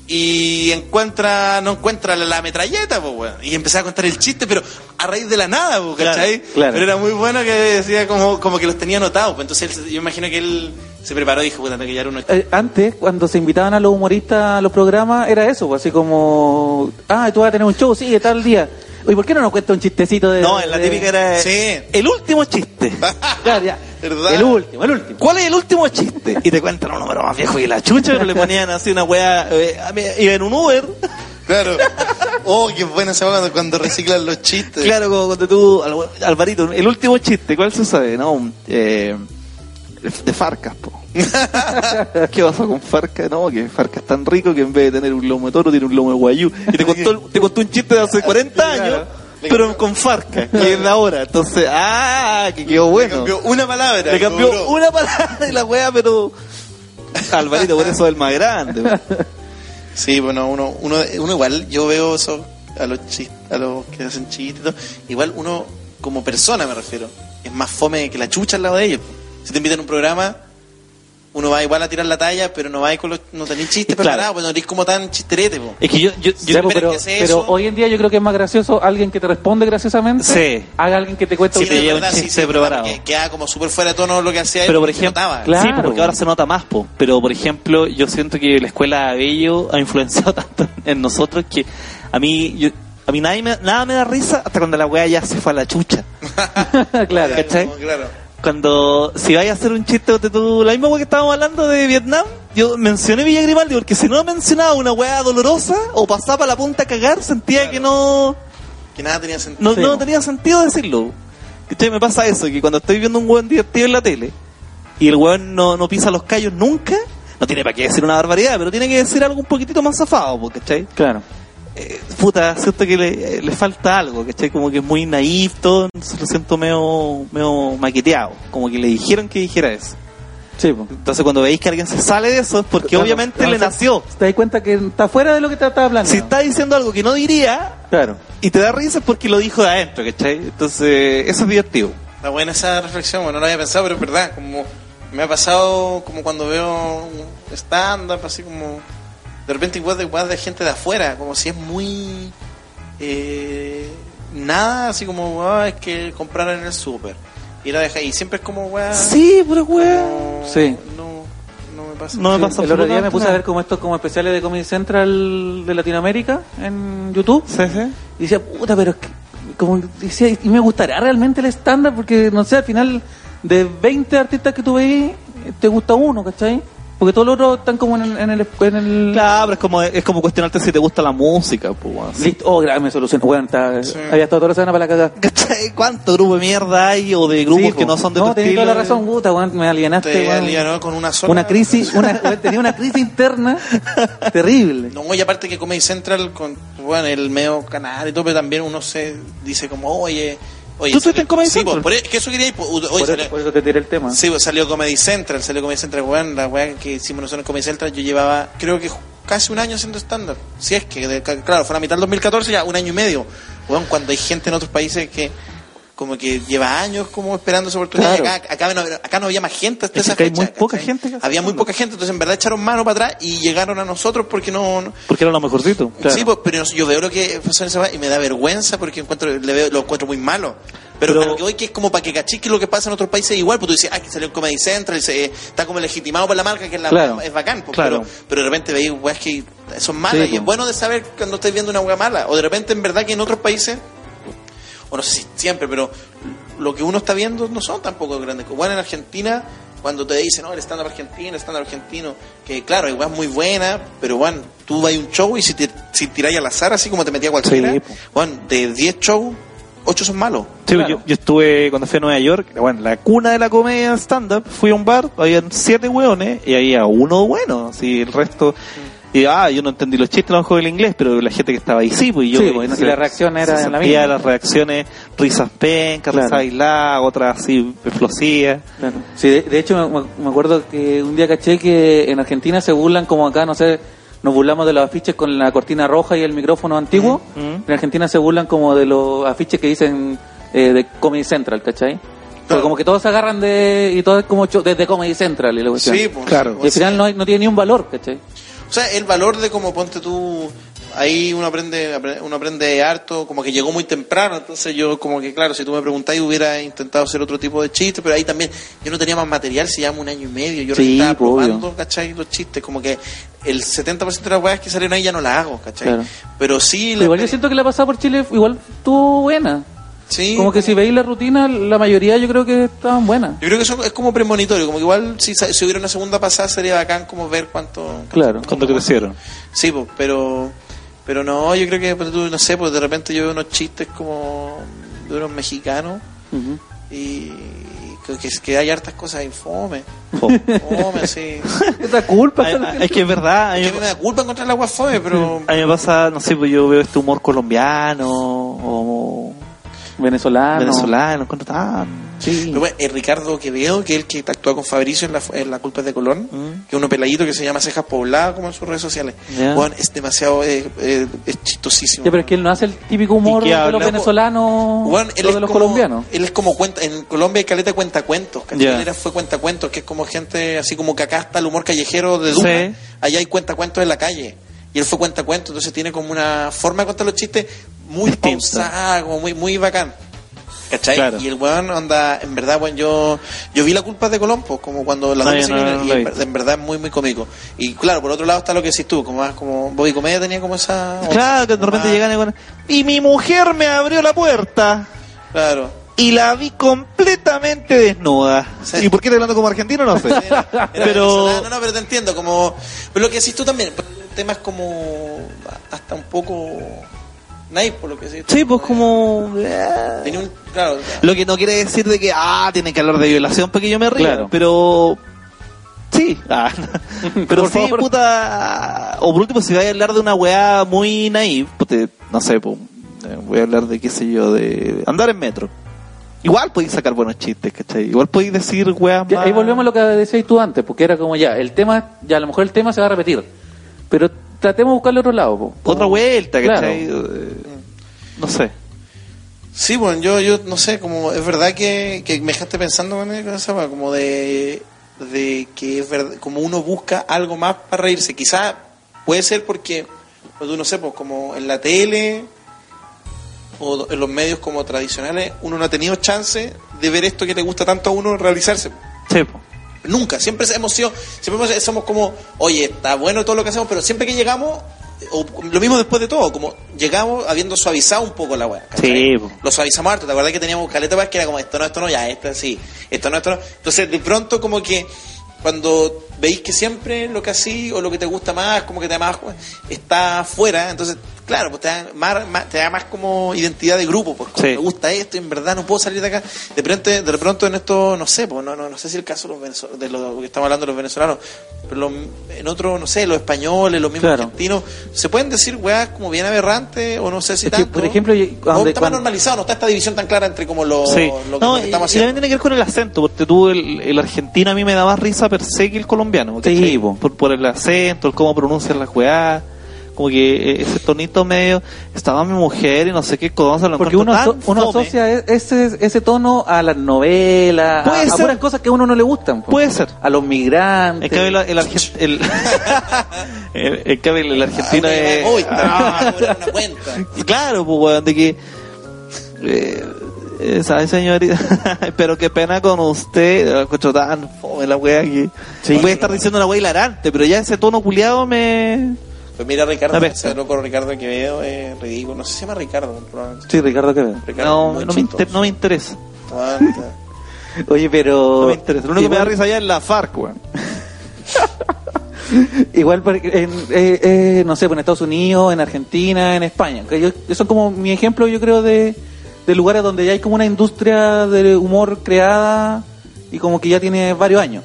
Y encuentra, no encuentra la, la metralleta, pues, weón. Y empezaba a contar el chiste, pero a raíz de la nada, pues, ¿cachai? Claro, claro. Pero era muy bueno que decía como, como que los tenía anotados. Pues, entonces él- yo imagino que él se preparó y dijo, puta, tengo que llevar uno Eh, antes, cuando se invitaban a los humoristas a los programas, era eso, pues, así como, ah, tú vas a tener un show, sí, de tal día. Oye, ¿por qué no nos cuenta un chistecito de... No, en la de- típica era Sí. el último chiste. Claro, ya. ¿Verdad? El último, el último. ¿Cuál es el último chiste? Y te cuentan un número más viejo y la chucha, pero le ponían así una weá. eh, iba en un Uber. Claro. Oh, qué buena esa cuando, cuando reciclan los chistes. Claro, como cuando tú, Al- Alvarito, el último chiste, ¿cuál se sabe? No, eh, de Farcas, po. ¿Qué pasó con Farcas? No, que Farcas es tan rico que en vez de tener un lomo de toro tiene un lomo de guayú. Y te contó, te contó un chiste de hace 40 años, pero con Farcas, que es la hora. Entonces, ah, que quedó Le bueno. cambió una palabra. Le cambió cobró. una palabra de la weá, pero. Alvarito, por eso es el más grande. Sí, bueno, uno, uno, uno igual, yo veo eso a los chis- a los que hacen chistes y. Igual uno, como persona me refiero, es más fome que la chucha al lado de ellos. Si te invitan a un programa, uno va igual a tirar la talla, pero no va con los, no tenéis chistes Claro. preparados, pues no eres como tan chisterete, po. Es que yo. yo, yo- espera pero, que hace pero eso. hoy en día yo creo que es más gracioso alguien que te responde graciosamente. Sí. Haga alguien que te cuenta Sí, un te chiste preparado. porque Queda como súper fuera de tono lo que hacía él. pero por ejemplo, notaba. Claro. sí, porque ahora se nota más, po. pero por ejemplo, yo siento que la escuela de Bello ha influenciado tanto en nosotros que a mí, yo, a mí nadie me, nada me da risa hasta cuando la weá ya se fue a la chucha. claro. ¿cachai? Como, claro. Cuando, si vais a hacer un chiste de tu, la misma weá que estábamos hablando de Vietnam, yo mencioné Villa Grimaldi porque si no mencionaba una weá dolorosa o pasaba la punta a cagar, sentía que no, Que nada tenía sentido. no, Sí, no tenía sentido decirlo. ¿Cachai? Me pasa eso, que cuando estoy viendo un weón divertido en la tele y el weón no, no pisa los callos nunca, no tiene para qué decir una barbaridad, pero tiene que decir algo un poquitito más zafado, ¿cachai? Claro. Eh, puta, siento que le, eh, le falta algo, ¿cachai? Como que es muy naif todo, entonces lo siento medio, medio maqueteado, como que le dijeron que dijera eso. Sí, pues. Entonces cuando veis que alguien se sale de eso es porque Claro, obviamente claro, le o sea, nació. Te das cuenta que está fuera de lo que te estaba hablando. Si está diciendo algo que no diría Claro. y te da risa es porque lo dijo de adentro, ¿cachai? Entonces eso es divertido. Está buena esa reflexión, bueno, no lo había pensado, pero es verdad, como me ha pasado como cuando veo stand-up, así como de repente igual de, igual de gente de afuera, como si es muy eh, nada, así como ah, es que comprar en el súper. Y la deja y siempre es como weá. Sí, pero weón. como- Sí. No, no me pasa. No me Sí, pasa el otro día me puse a ver como estos como especiales de Comedy Central de Latinoamérica en YouTube. Sí, sí. Y decía, puta, pero es que, como decía, y me gustaría realmente el estándar porque, no sé, al final de 20 artistas que tú veis, te gusta uno, ¿cachai? Porque todos los otros están como en el... En el, en el- Claro, pero es como, es como cuestionarte si te gusta la música, pues. Listo, oh, grave, me solucionó. Bueno, está- Sí. había estado toda la semana para la cagada. ¿Cachai? ¿Cuánto grupo de mierda hay o de grupos Sí, que no son de No, tu estilo? toda la razón, puta, weón, me alienaste, Te weón. alienó con una sola. Una crisis, una, tenía una crisis interna terrible. No, y aparte que Comedy Central, con bueno, el medio canal y todo, pero también uno se dice como, oye... oye ¿Tú estuviste en Comedy sí, Central? pues, por, es que eso quería ir. Por salió- eso, por eso te tiré el tema. Sí, pues salió Comedy Central, salió Comedy Central, weón, la weá que hicimos nosotros en Comedy Central, yo llevaba, creo que casi un año haciendo stand-up. Si es que, de- claro, fue a la mitad del 2014, ya un año y medio. Weón, cuando hay gente en otros países que como que lleva años como esperando esa oportunidad. Claro. Acá, acá, no, acá no había más gente hasta Es esa que hay muy poca ¿cachai? gente Había muy poca gente, entonces en verdad echaron mano para atrás y llegaron a nosotros porque no... no- Porque era lo mejorcito. Claro. Sí, pues, pero yo veo lo que pasó en esa y me da vergüenza porque encuentro, le veo, lo encuentro muy malo. Pero, Pero- lo que voy que es como para que cachis que lo que pasa en otros países es igual, pues tú dices, ah, que salió en Comedy Central, se, está como legitimado por la marca, que es, la, Claro. es bacán, pues, Claro. pero, pero de repente veis weas que son malas Sí, y es pues. bueno de saber cuando estáis viendo una wea mala. O de repente en verdad que en otros países, o no sé si siempre, pero lo que uno está viendo no son tampoco grandes. cosas. Bueno, en Argentina, cuando te dicen, no, el stand-up argentino, el stand-up argentino, que claro, hay weas muy buenas, pero bueno, tú vas a un show y si, te, si tiráis al azar, así como te metía cualquiera, Sí, bueno, de 10 shows, 8 son malos. Sí, Claro. yo, yo estuve cuando fui a Nueva York, bueno, la cuna de la comedia stand-up, fui a un bar, habían siete hueones y había uno bueno, así el resto... Y ah, yo no entendí los chistes a lo mejor del inglés, pero la gente que estaba ahí sí, pues y yo... Sí, pues, y la reacción era se la misma. las reacciones, risas pencas, Claro. risas aisladas, otras así explosivas. Claro. Sí, de, de hecho me, me acuerdo que un día caché que en Argentina se burlan como acá, no sé, nos burlamos de los afiches con la cortina roja y el micrófono antiguo. Mm. En Argentina se burlan como de los afiches que dicen eh, de Comedy Central, ¿cachai? Claro. como que todos se agarran de... y todo es como cho- desde Comedy Central y la cuestión. Sí, pues, Claro. Y al final no, hay- no tiene ni un valor, ¿cachai? O sea, el valor de como ponte tú, ahí uno aprende, apre- uno aprende harto, como que llegó muy temprano, entonces yo como que claro, si tú me preguntáis hubiera intentado hacer otro tipo de chiste, pero ahí también yo no tenía más material, si llamo un año y medio, yo Sí, estaba obvio. probando, ¿cachai? Los chistes, como que el 70% de las weas que salieron ahí ya no las hago, ¿cachai? Claro. Pero sí, Pero igual yo siento que la pasada por Chile igual estuvo buena. Sí, Como que si veis la rutina, la mayoría yo creo que estaban buenas. Yo creo que eso es como premonitorio, como que igual si, si hubiera una segunda pasada sería bacán como ver cuánto... Claro. Cuando crecieron. Sí, pues, pero pero no, yo creo que pues, tú, no sé, pues de repente yo veo unos chistes como de unos mexicanos y que, que, hay hartas cosas infome. Fome, así. Esa culpa. Ay, ay, es que es verdad, Es que me da culpa encontrar la agua fome, pero a mí me pasa, no sé, pues yo veo este humor colombiano o Venezolano. venezolano, encuentro tan... Sí. Pero bueno, el Ricardo Quevedo, que es el que actúa con Fabricio en la, en la culpa de Colón, Mm. que es uno peladito que se llama Cejas Pobladas, como en sus redes sociales. Ya. Bueno, es demasiado, eh, eh, es chistosísimo. Pero es que él no hace el típico humor ¿Y de los venezolanos Bueno, él o es de los como- colombianos. Él es como cuenta, en Colombia hay caleta ¿cachai? Ya. Él era- fue cuentacuentos, que es como gente, así como que acá está el humor callejero de Duna, Sí. allá hay cuentacuentos en la calle. Y él fue cuentacuentos, entonces tiene como una forma de contar los chistes muy pausada, como muy, muy bacán. ¿Cachai? Claro. Y el weón onda, en verdad, weón, yo, yo vi la culpa de Colombo, como cuando las No, no, no y en, en verdad es muy, muy cómico. Y claro, por otro lado está lo que decís tú, como más como Bobby Comedia tenía como esa... Claro, que de repente llegan y bueno, y mi mujer me abrió la puerta Claro. y la vi completamente desnuda. Sí. ¿Y por qué te hablando como argentino? No sé. Era pero venezolano, no, pero te entiendo, como pero lo que decís tú también, pues, temas como hasta un poco nice por lo que sí, pues como Tenía un, claro, lo que no quiere decir de que ah, tienen que hablar de violación para que yo me ría, Claro. pero sí, ah, pero Por sí, favor. puta, o por último si vais a hablar de una weá muy naive, pues te- no sé, pues, eh, voy a hablar de qué sé yo, de andar en metro. Igual podéis sacar buenos chistes, ¿cachai? Igual podéis decir Ya, más... ahí volvemos a lo que decías tú antes, porque era como ya, el tema, ya a lo mejor el tema se va a repetir, pero tratemos de buscarle otro lado. po. Otra vuelta. ¿cachai? Eh, No sé. Sí, bueno, yo, yo no sé, como es verdad que, que me dejaste pensando con esa como de, de que es verdad, como uno busca algo más para reírse. Quizá puede ser porque, pues, no sé, pues como en la tele o en los medios como tradicionales, uno no ha tenido chance de ver esto que le gusta tanto a uno realizarse. Sí, po. Nunca, siempre hemos sido, siempre hemos- somos como, oye, está bueno todo lo que hacemos, pero siempre que llegamos, o lo mismo después de todo, como llegamos habiendo suavizado un poco la weá. Sí. Lo suavizamos harto, ¿te acuerdas que teníamos caleta weas que era como esto no, esto no, ya, esto sí, esto no, esto no? Entonces, de pronto, como que cuando veis que siempre lo que así o lo que te gusta más, como que te da más, está afuera, entonces, claro, pues te da más, más- te da más como identidad de grupo, pues como Sí. me gusta esto y en verdad no puedo salir de acá. De pronto, de pronto en esto, no sé, pues no, no, no sé si el caso de, los de lo que estamos hablando de los venezolanos, pero los- en otro, no sé, los españoles, los mismos Claro. argentinos, se pueden decir weas como bien aberrantes o no sé si Es que, tanto. por ejemplo, yo- O cuando- está más normalizado, no está esta división tan clara entre como lo, Sí. lo que, No, lo que y, estamos y también haciendo. tiene que ver con el acento, porque tú, el, el argentino a mí me da más risa per se que el colombiano. Sí, ¿cachai? po. por, por el acento, el cómo pronuncian las weá, como que eh, ese tonito medio, estaba mi mujer y no sé qué cosa, lo Porque uno, tan uno asocia e- ese, ese tono a las novelas, a, Puede a puras cosas que a uno no le gustan. po. Puede ser. A los migrantes. En cambio, el, el, el, el- en cambio, el argentino Ah, es... ah, una cuenta. Claro, pues, weón, de que. Eh, ¿Sabe, señorita? pero qué pena con usted. Lo encuentro tan fome la wea que. Sí. Puede estar diciendo una wea hilarante, pero ya ese tono culiado me. Pues mira, Ricardo, loco Ricardo Quevedo es ridículo. No sé si se llama Ricardo, probablemente. Sí, Ricardo Quevedo. Ricardo, No, no me, inter- no me interesa. Oye, pero... No me interesa. Lo único que me da risa ya es la FARC, weón. Igual, por- en, eh, eh, no sé, pues en Estados Unidos, en Argentina, en España. Yo, eso es como mi ejemplo, yo creo, de, de lugares donde ya hay como una industria de humor creada y como que ya tiene varios años.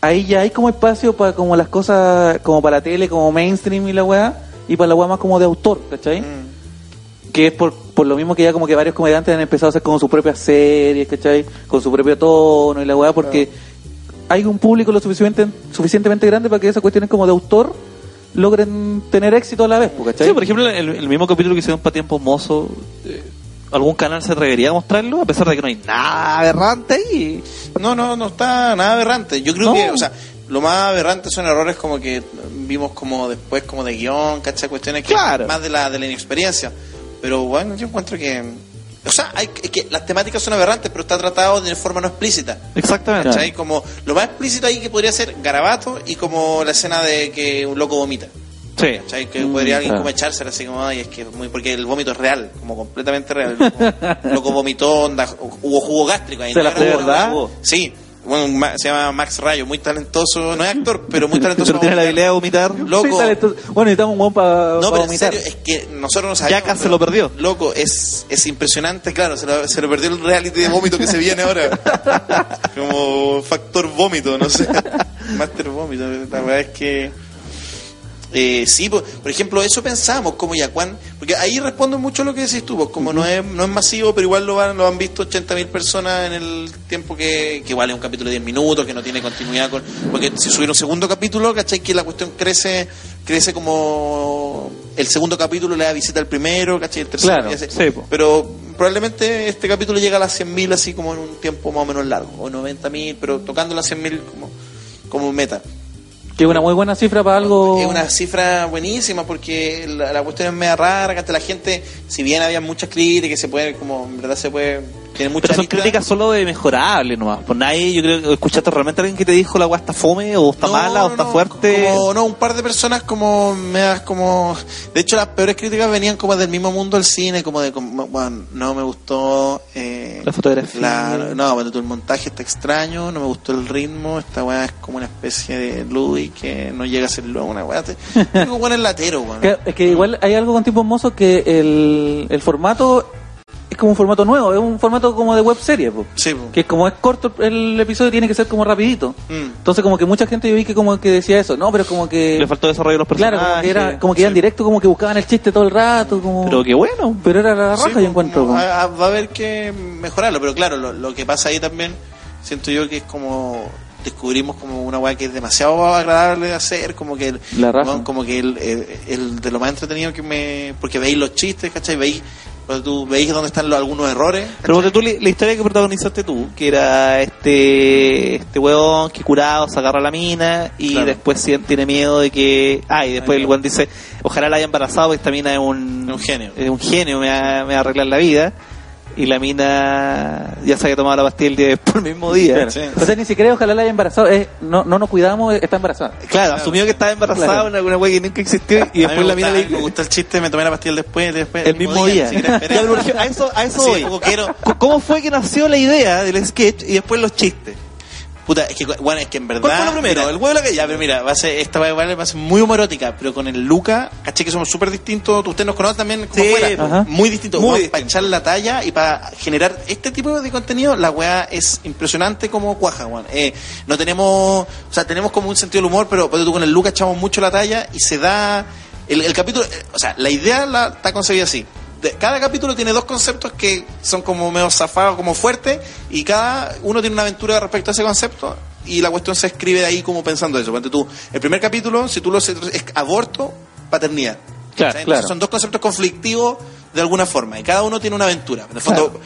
Ahí ya hay como espacio para como las cosas, como para la tele, como mainstream y la weá, y para la weá más como de autor, ¿cachai? Mm. Que es por, por lo mismo que ya como que varios comediantes han empezado a hacer como sus propias series, ¿cachai? Con su propio tono y la weá, porque hay un público lo suficiente, suficientemente grande para que esas cuestiones como de autor logren tener éxito a la vez, ¿cachai? Sí, por ejemplo, el, el mismo capítulo que hicieron para Tiempos Mozos, eh, ¿algún canal se atrevería a mostrarlo? A pesar de que no hay nada aberrante ahí. No, no, no está nada aberrante. Yo creo No. que, o sea, lo más aberrante son errores como que vimos como después como de guion, ¿cachai? Cuestiones que Claro. más de la, de la inexperiencia. Pero bueno, yo encuentro que... O sea, hay, que las temáticas son aberrantes, pero está tratado de forma no explícita. Exactamente. ¿Cachai? Como lo más explícito ahí que podría ser garabato y como la escena de que un loco vomita. Sí. ¿Cachai? Que podría alguien claro. como echársela así como, ay, es que muy, porque el vómito es real, como completamente real. Como, loco vomitó, onda, hubo jugo gástrico ahí. ¿Se ¿no? la fue como- verdad? Sí, bueno, se llama Max Rayo, muy talentoso, no es actor, pero muy talentoso. Pero tiene la habilidad de vomitar. Loco. Bueno, necesitamos un buen para No, pero en vomitar. serio, es que nosotros no sabemos. Yaka se lo perdió. Loco, es, es impresionante, claro, se lo, se lo perdió el reality de vómito que se viene ahora. Como factor vómito, no sé. Master vómito, la verdad es que. Eh, sí, por, por ejemplo, eso pensamos, como Yacuán, porque ahí respondo mucho a lo que decís tú, pues, como no, es, no es masivo, pero igual lo, van, lo han visto 80.000 personas en el tiempo que, que vale un capítulo de 10 minutos, que no tiene continuidad con... Porque si subir un segundo capítulo, ¿cachai? Que la cuestión crece crece como... El segundo capítulo le da visita al primero, ¿cachai? El tercero, Claro, así. sí. Pero probablemente este capítulo llega a las 100.000 así como en un tiempo más o menos largo, o 90.000, pero tocando las 100.000 como, como meta. Que es una muy buena cifra para algo... Es una cifra buenísima porque la, cuestión es media rara, que hasta la gente, si bien había muchas críticas, se puede, como en verdad se puede, tiene muchas Pero son críticas solo de mejorable nomás. Por nadie, yo creo que escuchaste realmente a alguien que te dijo la weá está fome, o está No, mala, o no, está no, fuerte. Como, no, un par de personas como me das como de hecho las peores críticas venían como del mismo mundo del cine, como de como, bueno, no me gustó eh, La fotografía. la- no, bueno, el montaje está extraño, no me gustó el ritmo, esta weá es como una especie de Louis que no llega a ser luego una weá. Digo, bueno, el latero, weón. Es que igual hay algo con tiempos mozos que el, el formato es como un formato nuevo, es un formato como de web serie, po. Sí, po. que como es corto el episodio tiene que ser como rapidito. Mm. Entonces como que mucha gente yo vi que como que decía eso, no, pero como que Le faltó desarrollo de los claro, personajes. como que era como que iban directo, como que buscaban el chiste todo el rato, como Pero qué bueno. pero era la Sí, raja pues, yo encuentro. ah, ah, va a haber que mejorarlo, pero claro, lo, lo que pasa ahí también, siento yo que es como descubrimos como una weá que es demasiado agradable de hacer, como que el, La raja. como que el, el- el de lo más entretenido que me porque veis los chistes, ¿cachai? Veis Cuando tú veis dónde están los- algunos errores. Pero porque tú, la historia que protagonizaste tú, que era este este weón que curado se agarra a la mina y Claro. después tiene miedo de que... Ah, y después Ay, el weón dice, ojalá la haya embarazado porque esta mina es un... Un genio. Es un genio, me va, me va a arreglar la vida. Y la mina ya se había tomado la pastilla el día después, el mismo día. Claro. Sí. O sea, ni siquiera ojalá la haya embarazado. Es, no, no nos cuidamos, está embarazada. Claro, asumió que estaba embarazada, Claro. una, una wea que nunca existió y A después la mina me gusta el chiste, me tomé la pastilla después, después el mismo día. a eso, a eso Sí, voy. ¿Cómo fue que nació la idea del sketch y después los chistes? Puta, es que, bueno, es que en verdad. ¿Cuál fue lo primero? mira, ¿El huevo la gallina? Ya, pero mira, va a ser, esta va a va a ser muy humorótica, pero con el Luca, caché que somos súper distintos. Usted nos conoce también como Sí, fuera. ajá. Muy distintos. Muy Para distinto. echar la talla y para generar este tipo de contenido, la weá es impresionante como cuaja, weón. Eh, no tenemos, o sea, tenemos como un sentido del humor, pero tú con el Luca echamos mucho la talla y se da. El, el capítulo, eh, o sea, la idea la, está concebida así. De- cada capítulo tiene dos conceptos que son como medio zafados, como fuertes, y cada uno tiene una aventura respecto a ese concepto, y la cuestión se escribe de ahí como pensando eso. Ponte tú, el primer capítulo, si tú lo sé, es aborto, paternidad. Claro. Son dos conceptos conflictivos de alguna forma, y cada uno tiene una aventura. En el fondo,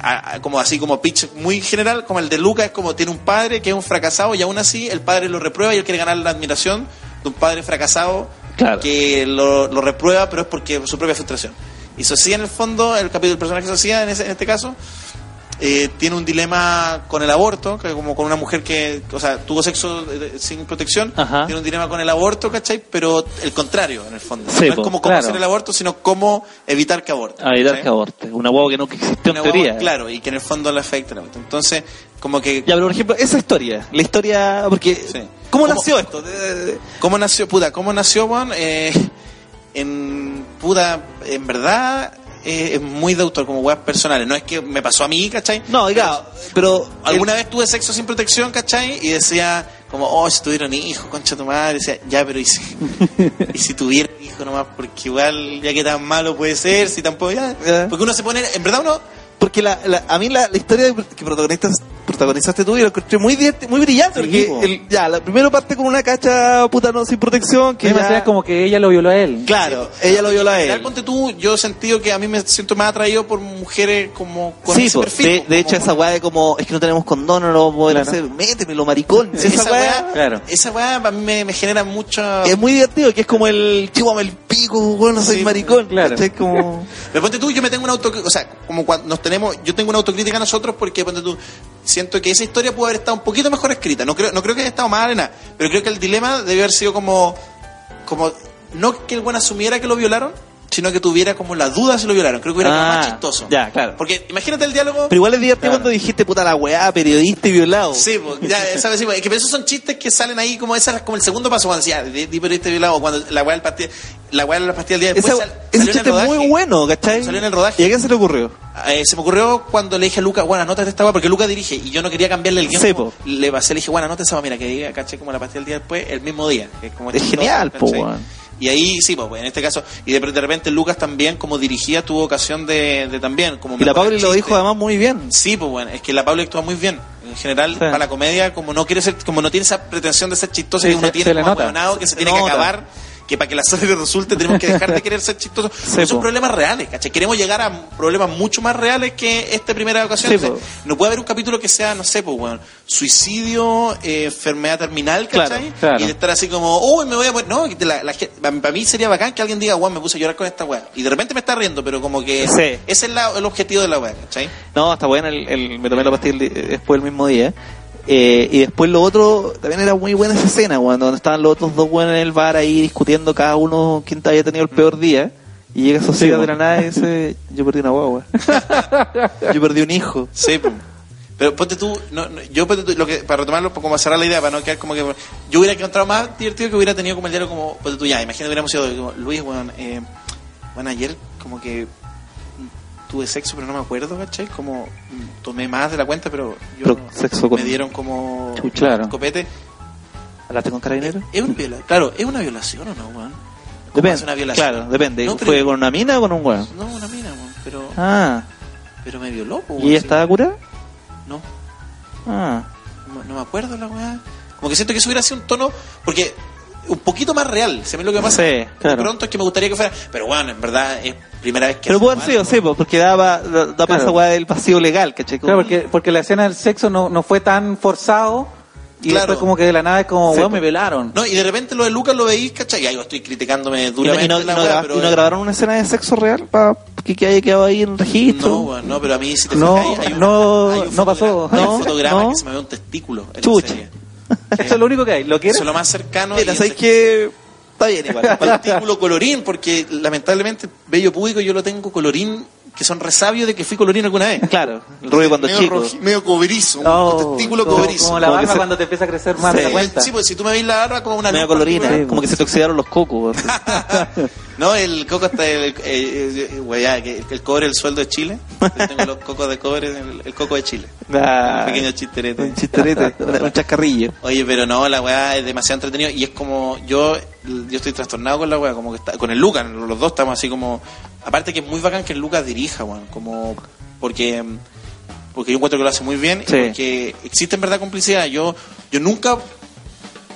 a- a- como así como pitch muy general, como el de Lucas, es como tiene un padre que es un fracasado, y aún así el padre lo reprueba y él quiere ganar la admiración de un padre fracasado Claro. que lo, lo reprueba, pero es porque su propia frustración. Y Socia, en el fondo, el capítulo, el personaje Socia, en, ese- en este caso, eh, tiene un dilema con el aborto, que como con una mujer que, o sea, tuvo sexo eh, sin protección, Ajá. tiene un dilema con el aborto, ¿cachai? Pero el contrario, en el fondo. Sí, no es po, como cómo claro. hacer el aborto, sino cómo evitar que aborte. A evitar ¿cachai? que aborte. Una huevo que nunca existió Una en teoría. guagua, claro, y que en el fondo le afecta el aborto. Entonces, como que... Ya, pero por ejemplo, esa historia, la historia, porque, Sí. ¿cómo, ¿Cómo- nació esto? ¿Cómo nació, puta? ¿Cómo nació, Juan? Eh, en, puta, en verdad es muy de autor, como weas personales. No es que me pasó a mí, ¿cachai? No, oiga, pero... Alguna vez tuve sexo sin protección, ¿cachai? Y decía, como, oh, si tuvieron hijos, concha tu madre. decía, ya, pero ¿y si, y si tuvieran hijos nomás? Porque igual, ya que tan malo puede ser, si tampoco, ya. Ya. Porque uno se pone, en verdad uno, Porque la, la- a mí la, la historia que protagonistas, protagonizaste tú y la encontré muy, muy brillante. Sí, porque el- ya, la primera parte con una cacha puta no sin protección. Que ya- sea como que ella lo violó a él. Claro, ella lo viola a él. ponte tú, yo he sentido que a mí me siento más atraído por mujeres como con Sí, ese po, perfil. de, como- de hecho esa weá de como, es que no tenemos condón, no lo vamos a poder Claro. hacer, métemelo maricón. Sí, esa, esa weá claro. esa weá a mí me, me genera mucho... es muy divertido, que es como el chihuahua el pico, weón, no soy Sí, maricón. claro. ¿cachai? Como... Pero ponte tú, yo me tengo una autocrítica, o sea, como cuando nos tenemos, yo tengo una autocrítica a nosotros porque ponte tú, siento que esa historia pudo haber estado un poquito mejor escrita. No creo, no creo que haya estado mal en nada, pero creo que el dilema debió haber sido como, como, no que el buen asumiera que lo violaron, sino que tuviera como la duda si lo violaron. Creo que hubiera Ah, más chistoso. ya, claro. Porque imagínate el diálogo. Pero igual es divertido Claro. cuando dijiste puta la weá, periodista y violado. Sí, pues, ya, sabes, sí, pues, es que esos son chistes que salen ahí como esa es como el segundo paso cuando decía, di, di periodista violado, cuando la weá del partido, la weá de la pastilla el día después Esa- sal- ese salió en el chiste es muy rodaje. bueno, ¿cachai? Salió en el rodaje. ¿Y a quién se le ocurrió? Eh, se me ocurrió cuando le dije a Luca, bueno, anótate esta weá, porque Luca dirige y yo no quería cambiarle el guion. Sí, como- le pasé, le dije, bueno, anótate esa weá, mira, que diga, caché como la pastilla el día después, el mismo día. Que es como Es chistoso, genial, po. Y ahí sí, pues, en este caso, y de, de repente Lucas también, como dirigía, tuvo ocasión de, de también. Como Y la Pauli lo dijo además muy bien. Sí, pues bueno, es que la Pauli actúa muy bien. En general, para la comedia, como no quiere ser, como no tiene esa pretensión de ser chistoso Sí, que uno se- tiene se como nota. que se, Se tiene que acabar, que para que la serie resulte tenemos que dejar de querer ser chistosos. Sí, son po. problemas reales, ¿cachai? Queremos llegar a problemas mucho más reales que esta primera ocasión. Sí, no puede haber un capítulo que sea, no sé, pues bueno, suicidio, eh, enfermedad terminal, ¿cachai? Claro, claro. Y estar así como, uy, me voy a poner. No, la, la para mí sería bacán que alguien diga, weón, me puse a llorar con esta weá. Y de repente me está riendo, pero como que ese es la- el objetivo de la weá, ¿cachai? No, está bueno, el, el- me tomé la pastilla di- después el mismo día. Eh, y después lo otro, también era muy buena esa escena, cuando donde estaban los otros dos buenos en el bar ahí discutiendo cada uno quién había tenido el peor día. Y llega Sociedad de la nada y dice, yo perdí una guagua. yo perdí un hijo. Sí, pero ponte tú, no, no, yo ponte tú, lo que, para retomarlo, como cerrar la idea, para no quedar como que, yo hubiera encontrado más divertido que hubiera tenido como el diario como, ponte tú ya, imagínate hubiéramos sido, como, Luis, bueno, eh, bueno, ayer como que tuve sexo, pero no me acuerdo, ¿cachai? Como mm, tomé más de la cuenta, pero yo Pero no- sexo con- me dieron como claro. copete. ¿Hablaste con carabinero? ¿Es una viola- claro, ¿es una violación o no, weón? ¿Cómo Depende. es una violación? Claro, depende. No, pero- ¿Fue con una mina o con un weón? No, una mina, weón, pero, Ah, pero me violó, ¿y weón, ella sí. estaba curada? No. Ah, No, no me acuerdo la weá. Como que siento que eso hubiera sido un tono. Porque un poquito más real. Se me lo que pasa. Sí, De claro. pronto es que me gustaría que fuera. Pero bueno, en verdad es primera vez que. Pero puede hacemos haber sido, sí, po, porque daba, da, da para Claro. esa weá del vacío legal, ¿cachai? Claro, porque, porque la escena del sexo no, no fue tan forzado y Claro. después como que de la nada es como, Sí, weón, me velaron. No, y de repente lo de Lucas lo veís, ¿cachai? Ya yo estoy criticándome ¿Y no, duramente y no- la y no weá, pero. y no grabaron una escena de sexo real para que, que haya quedado ahí en registro? No, weón, no, pero a mí si te No, fijas, hay un, no, hay un no pasó. hay un No, fotograma no. que se me ve un testículo. en la Chucha. serie. Eso es lo único que hay. ¿Lo quieres? Eso es lo más cercano. Mira, ¿sabes que Está bien igual. Testículo colorín, porque lamentablemente bello público yo lo tengo colorín, que son resabios de que fui colorín alguna vez. claro, el rubio cuando medio chico. roji- medio cobrizo, un Oh, testículo como, cobrizo. como la Como barba se- cuando te empieza a crecer más de Sí, la cuenta. sí, pues si tú me ves la barba como una Medio colorina, particular. como que se te oxidaron los cocos. No, el coco está el, güey, ya, que el cobre el sueldo de Chile. Yo tengo los cocos de cobre, el, el coco de Chile. Ah, Un pequeño chisterete. Un chisterete, un chascarrillo. Oye, pero no, la weá es demasiado entretenido y es como yo yo estoy trastornado con la weá, como que está con el Lucas, los dos estamos así como aparte que es muy bacán que Lucas dirija, weón, como porque porque yo encuentro que lo hace muy bien Sí. y porque existe en verdad complicidad. Yo yo nunca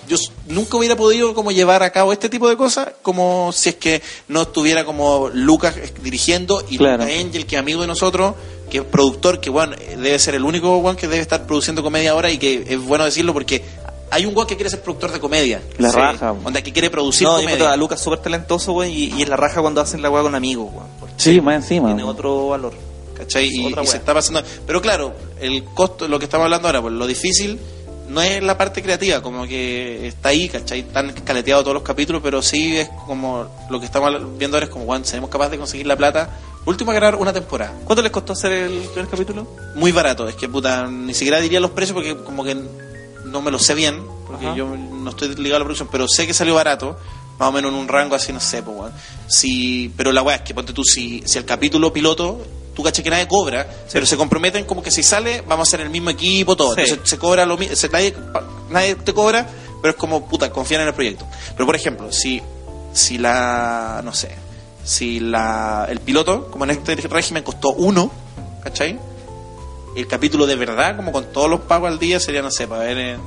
yo nunca hubiera podido como llevar a cabo este tipo de cosas como si es que no estuviera como Lucas dirigiendo y Claro. Lucas Angel, que es amigo de nosotros, que es productor, que bueno, debe ser el único que debe estar produciendo comedia ahora y que es bueno decirlo porque hay un one que quiere ser productor de comedia. La Sí. raja. Onda que quiere producir No, yo comedia. encuentro a Lucas súper talentoso, güey, y, y es la raja cuando hacen la weá con amigos, güey. porque Sí, más encima. Tiene otro valor. ¿cachai? Y, se está pasando. Pero claro, el costo, lo que estamos hablando ahora, pues lo difícil no es la parte creativa, como que está ahí, ¿cachai? Están caleteados todos los capítulos, pero sí es como lo que estamos viendo ahora es como, bueno, seremos capaces de conseguir la plata. Último a grabar una temporada. ¿Cuánto les costó hacer el primer capítulo? Muy barato, es que puta, ni siquiera diría los precios porque como que no me lo sé bien, porque Ajá. yo no estoy ligado a la producción, pero sé que salió barato, más o menos en un rango así, no sé, pues. Si, pero la weá es que ponte tú, si, si el capítulo piloto, tú caché que nadie cobra, pero se comprometen como que si sale, vamos a ser el mismo equipo, todo. Sí. Entonces se cobra lo mismo, nadie, nadie te cobra, pero es como, puta, confían en el proyecto. Pero por ejemplo, si, si la, no sé, si la, el piloto, como en este régimen, costó uno, ¿cachai? El capítulo de verdad, como con todos los pagos al día, sería, no sé, para ver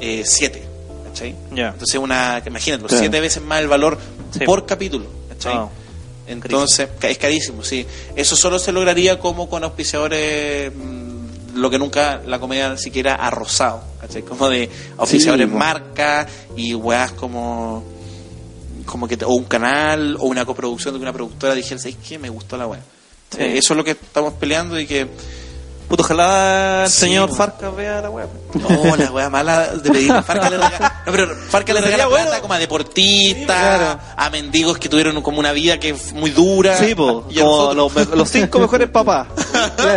eh, siete. ¿Cachai? Ya. Entonces, una, que imagínate, pues, Claro. siete veces más el valor Sí. por capítulo. ¿Cachai? Ah, Entonces, es carísimo, sí. Eso solo se lograría como con auspiciadores, mm, lo que nunca la comedia siquiera ha rozado. ¿cachai? Como de auspiciadores Sí, marca y weas como como que te- o un canal o una coproducción de que una productora dijera, ¿sabes qué? Me gustó la. Sí. Eh, eso es lo que estamos peleando y que Puto, ojalá el Sí, señor. Farca vea la weá. No, la wea mala de pedir. Farca le regala, no, pero Farca le regala plata bueno. como a deportistas, Sí, claro. a mendigos que tuvieron como una vida que es muy dura. Sí, po, Y como los, cinco mejores papás.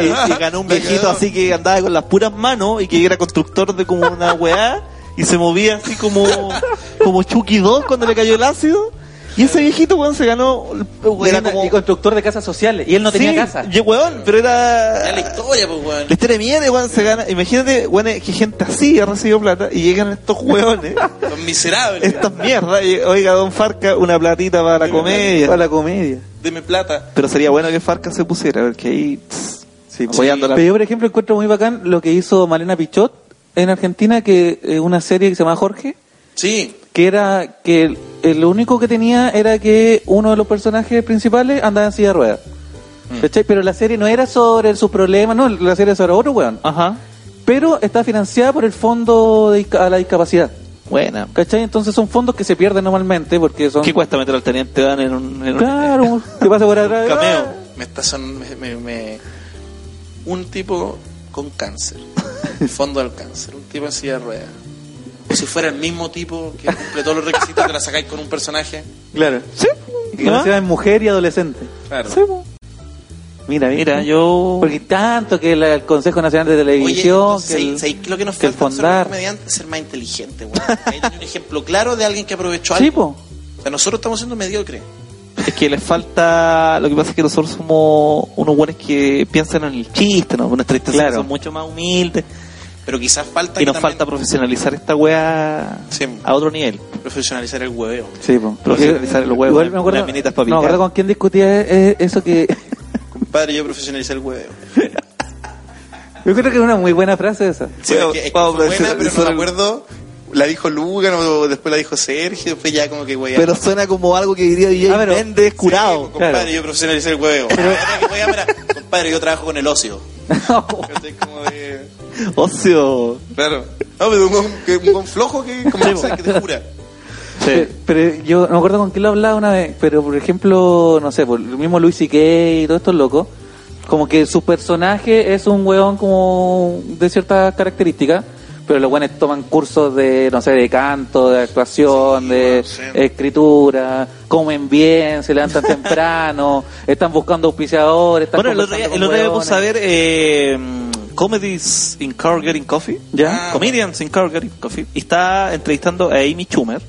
y, y ganó un viejito así que andaba con las puras manos y que era constructor de como una weá y se movía así como, como Chucky 2 cuando le cayó el ácido. Y ese viejito, weón, se ganó. Y Era era como. y constructor de casas sociales. Y él no tenía Sí, casa. y, weón, pero era. Ya la historia, pues, weón. La historia mía de weón se gana. Imagínate, weón, que gente así ha recibido plata y llegan estos weones, Son miserables. estas mierdas. y, Oiga, don Farca, una platita para la comedia. Para la comedia. Deme plata. Pero sería bueno que Farca se pusiera, porque ahí. tss, Sí, apoyándola. Pero yo, por ejemplo, encuentro muy bacán lo que hizo Malena Pichot en Argentina, que es una serie que se llama Jorge, Sí. Que era que el, único que tenía era que uno de los personajes principales andaba en silla de ruedas. ¿Cachai? Pero la serie no era sobre sus problemas, no, la serie era sobre otro weón. Ajá. Pero está financiada por el Fondo de a la Discapacidad. Buena. ¿Cachai? Entonces son fondos que se pierden normalmente porque son... ¿Qué cuesta meter al teniente Dan en un, en un- Claro, ¿qué pasa por atrás? cameo. Me está son, me, me- me- un tipo con cáncer. Fondo del cáncer. Un tipo en silla de ruedas. O si fuera el mismo tipo que cumple todos los requisitos que la sacáis con un personaje. Claro. Sí. Que la ciudad es mujer y adolescente. Claro. Sí. Mira, ¿viste? Mira, yo. Porque tanto que la- el Consejo Nacional de Televisión, Oye, que el- ¿sabéis qué es lo que nos que falta fondar. comediantes? ser más inteligente. Ahí tiene un ejemplo claro de alguien que aprovechó Sí, algo. po. O sea, nosotros estamos siendo mediocres. Es que les falta. Lo que pasa es que nosotros somos unos buenos que piensan en el chiste, ¿no? Nuestras Claro. son mucho más humildes. Pero quizás falta Y nos también falta profesionalizar esta weá Sí. a otro nivel. profesionalizar el hueveo. Sí, po. Profesionalizar el huevo, Igual me acuerdo, no, acuerdo con quién discutía eh, eso que... Compadre, yo profesionalicé el hueveo. Yo creo que es una muy buena frase esa. Sí, Bueno, es que, es que vamos fue a buena, pero no me acuerdo la dijo Lugan o después la dijo Sergio, después ya como que güey. Pero suena como algo que diría DJ Ah, pero- Méndez curado. compadre, claro. yo profesionalicé el huevo. Ah, compadre, yo trabajo con el ocio. ¿Cachai? Como de- Ocio. Claro. No, pero un, un, que- un, flojo que, como sea, que te jura. Pero, pero yo no me acuerdo con quién lo hablaba una vez, pero por ejemplo, no sé, por el mismo Luis C.K. y todos estos locos, como que su personaje es un weón como de ciertas características, pero los weones toman cursos de, no sé, de canto, de actuación, Sí, de bueno, sí. escritura, comen bien, se levantan temprano, están buscando auspiciadores, están Bueno, el otro día, el día ver eh, Comedies in Car Getting Coffee. ¿Ya? Ah, Comedians in Car Getting Coffee. Y está entrevistando a Amy Schumer.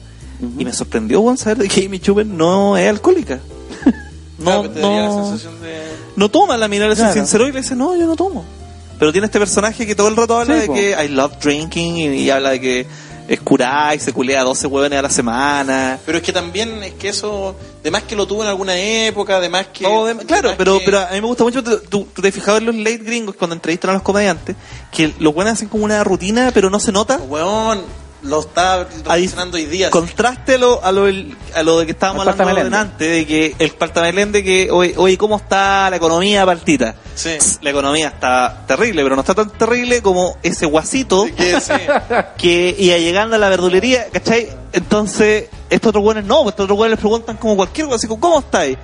Y me sorprendió, saber de que Amy Schumer no es alcohólica. No, Claro, la no, de... no toma, la mina le Claro. sincero y le dice, no, yo no tomo. Pero tiene este personaje que todo el rato habla Sí, de po. que I love drinking y, y habla de que es curada y se culea 12 huevones a la semana. Pero es que también es que eso, de más que lo tuvo en alguna época, de más que... De- claro, pero, que- pero a mí me gusta mucho, tú te has fijado en los late gringos cuando entrevistan a los comediantes, que los buenos hacen como una rutina, pero no se nota. Weón, lo Ahí- relacionando hoy día. Contraste a lo, a lo, del- a lo de que estábamos El hablando delante, de que el Paltamelende que, oye, oye, ¿cómo está la economía partita? Sí. La economía está terrible, pero no está tan terrible como ese guasito Que sí. que iba llegando a la verdulería, ¿cachai? Entonces, estos otros buenos no, estos otros buenos les preguntan como cualquier como, ¿cómo estáis?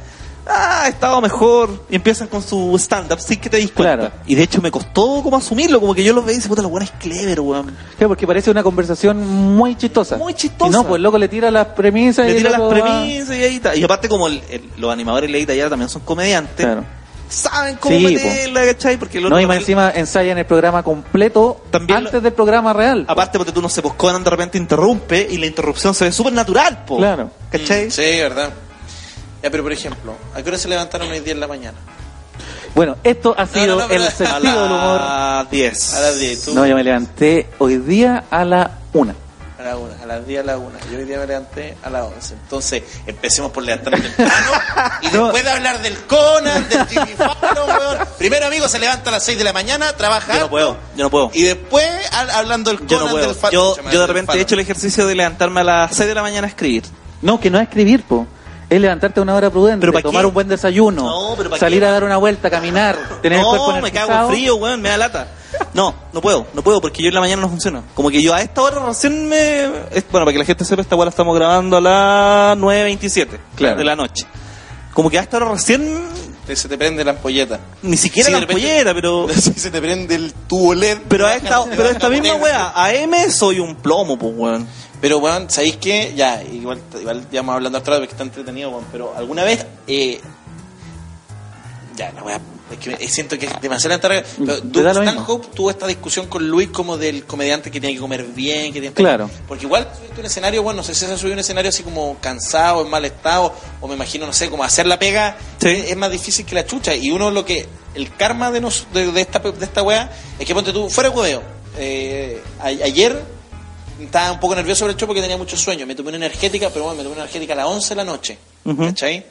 Ah, he estado mejor. Y empiezan con su stand-up sin que te cuenta. Claro. Y de hecho me costó como asumirlo, como que yo los veía y dice, puta, los buenos es clever, weón. Claro, porque parece una conversación muy chistosa. Muy chistosa. Y no, pues el loco le tira las premisas Le y tira las loco premisas y ahí está. Y aparte como el- el- los animadores de ya también son comediantes, Claro. saben cómo Sí, meterla, ¿cachai? Porque el otro No, y más el- encima ensayan el programa completo También antes del programa real. Aparte porque tú no se pues Conan de repente interrumpe y la interrupción se ve súper natural, po. Claro. ¿Cachai? Mm, Sí, verdad. Ya, pero por ejemplo, ¿a qué hora se levantaron hoy día en la mañana? Bueno, esto ha sido no, pero- el a sentido del humor. A las 10. A las 10. ¿Tú? No, yo me levanté hoy día a la una. A la una, a las 10 a la una. Yo hoy día me levanté a las 11. Entonces, empecemos por levantarnos temprano. Y No. después de hablar del Conan, del Jimmy Fallon, weón. Primero, amigo, se levanta a las 6 de la mañana, trabaja. Yo no puedo, yo no puedo. Y después, al- hablando del Yo Conan, no puedo. del Fallon. Yo, yo de repente he hecho el ejercicio de levantarme a las 6 de la mañana a escribir. No, que no es escribir, po. Es levantarte a una hora prudente, ¿Pero tomar qué? un buen desayuno, No, pero ¿pa' salir qué? a dar una vuelta, caminar, tener el cuerpo no, me cago en frío, weón, me da lata. No, no puedo, no puedo, porque yo en la mañana no funciona. Como que yo a esta hora recién me... bueno, para que la gente sepa, esta hora la estamos grabando a las 9.27 Claro. de la noche. Como que a esta hora recién... Se te prende la ampolleta. Ni siquiera Sí, la repente- ampolleta, pero... Sí, se te prende el tubo LED. Pero a esta, pero a esta misma wea, a M soy un plomo, pues weón. Pero, weón, ¿sabéis qué? Ya, igual, igual ya vamos hablando ahora porque está entretenido, weón. Pero alguna vez, eh, ya, la weá, es que me- siento que es demasiado larga. Pero mismo. Stanhope tuvo esta discusión con Luis como del comediante que tiene que comer bien, que tiene Claro. Porque igual subiste un escenario, bueno, no sé si se ha subido un escenario así como cansado, en mal estado, o me imagino, no sé, como hacer la pega Sí. es, es más difícil que la chucha. Y uno lo que, el karma de, nos, de, de esta, de esta weá, es que ponte tú, fuera de. Eh, a- ayer estaba un poco nervioso sobre el show porque tenía mucho sueño. Me tomé una energética, pero bueno, me tomé una energética a las 11 de la noche. ¿Cachai?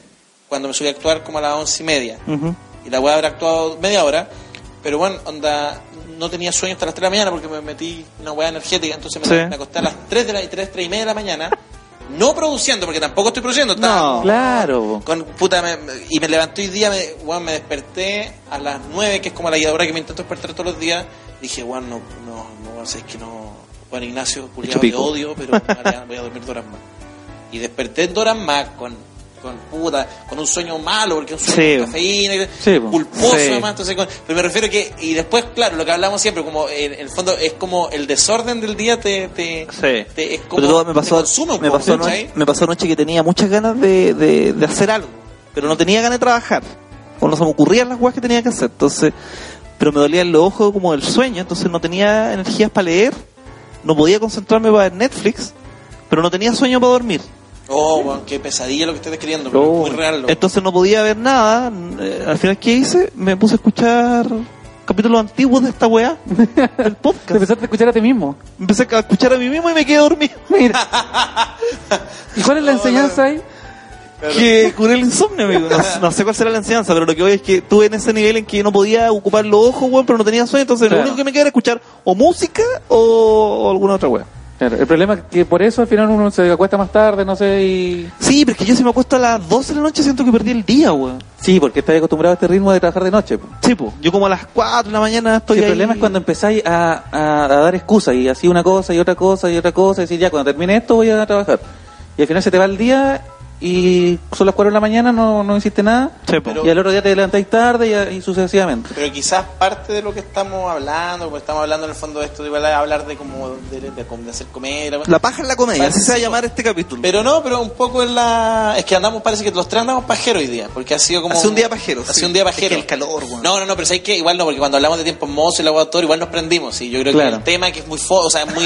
Cuando me subí a actuar como a las 11 y media. Y la weá habrá actuado media hora. Pero bueno, onda, no tenía sueño hasta las 3 de la mañana porque me metí una weá energética. Entonces me, Sí. me acosté a las 3, de la, 3, 3 y media de la mañana. No produciendo, porque tampoco estoy produciendo. No. Claro. con puta me- y me levanté hoy día me, weón, me desperté a las 9 que es como la hora que me intento despertar todos los días dije weón no no no es que no Juan Ignacio culiado te odio pero voy a dormir dos horas más y desperté dos horas más con con puta con un sueño malo porque un sueño Sí. con cafeína y- Sí, po. culposo Sí. además entonces con- pero me refiero que y después claro lo que hablamos siempre como en, en el fondo es como el desorden del día te, te, es como Pero todo me pasó, te consume un me, poco, pasó anoche que tenía muchas ganas de, de, de hacer algo, pero no tenía ganas de trabajar. O no se me ocurrían las cosas que tenía que hacer. Entonces, pero me dolían los ojos como el sueño, entonces no tenía energías para leer, no podía concentrarme para ver Netflix, pero no tenía sueño para dormir. Oh, weón, qué pesadilla lo que estoy describiendo, pero Oh. es muy real. loco. Entonces no podía ver nada. Eh, al final, ¿qué hice? Me puse a escuchar capítulos antiguos de esta weá, del Te podcast. empezaste a escuchar a ti mismo. Empecé a escuchar a mí mismo y me quedé dormido. Mira. ¿Y cuál es la enseñanza ahí? Que curé el insomnio, amigo. No, no sé cuál será la enseñanza, pero lo que voy es que tuve en ese nivel en que no podía ocupar los ojos, weón, pero no tenía sueño, entonces Claro. lo único que me queda era escuchar o música o, o alguna otra weá. Claro, el problema es que por eso al final uno se acuesta más tarde, no sé, y... Sí, pero es que yo si me acuesto a las 12 de la noche siento que perdí el día, weón. Sí, porque estás acostumbrado a este ritmo de trabajar de noche. po. Sí, po. Yo como a las 4 de la mañana Sí, estoy el ahí. problema es cuando empezáis a, a- a dar excusas y así una cosa y otra cosa y otra cosa y decir, ya, cuando termine esto voy a trabajar. Y al final se te va el día y son las 4 de la mañana, no, no hiciste nada. Sí, po. y al otro día te levantáis tarde y, y sucesivamente. Pero quizás parte de lo que estamos hablando, porque estamos hablando en el fondo de esto, de igual a hablar de como de, de- hacer comedia. La paja en la comedia, Parece así se va a llamar este capítulo. Pero no, pero un poco en la... Es que andamos, parece que los tres andamos pajeros hoy día, porque ha sido como... Hace un día pajero, Hace sí. un día Es pajero. que el calor, weón. No, no, no, pero ¿sabes qué? Igual no, porque cuando hablamos de tiempos mozos y el autor, igual nos prendimos, y yo creo Claro. que el tema que es muy... Fo o sea, es muy...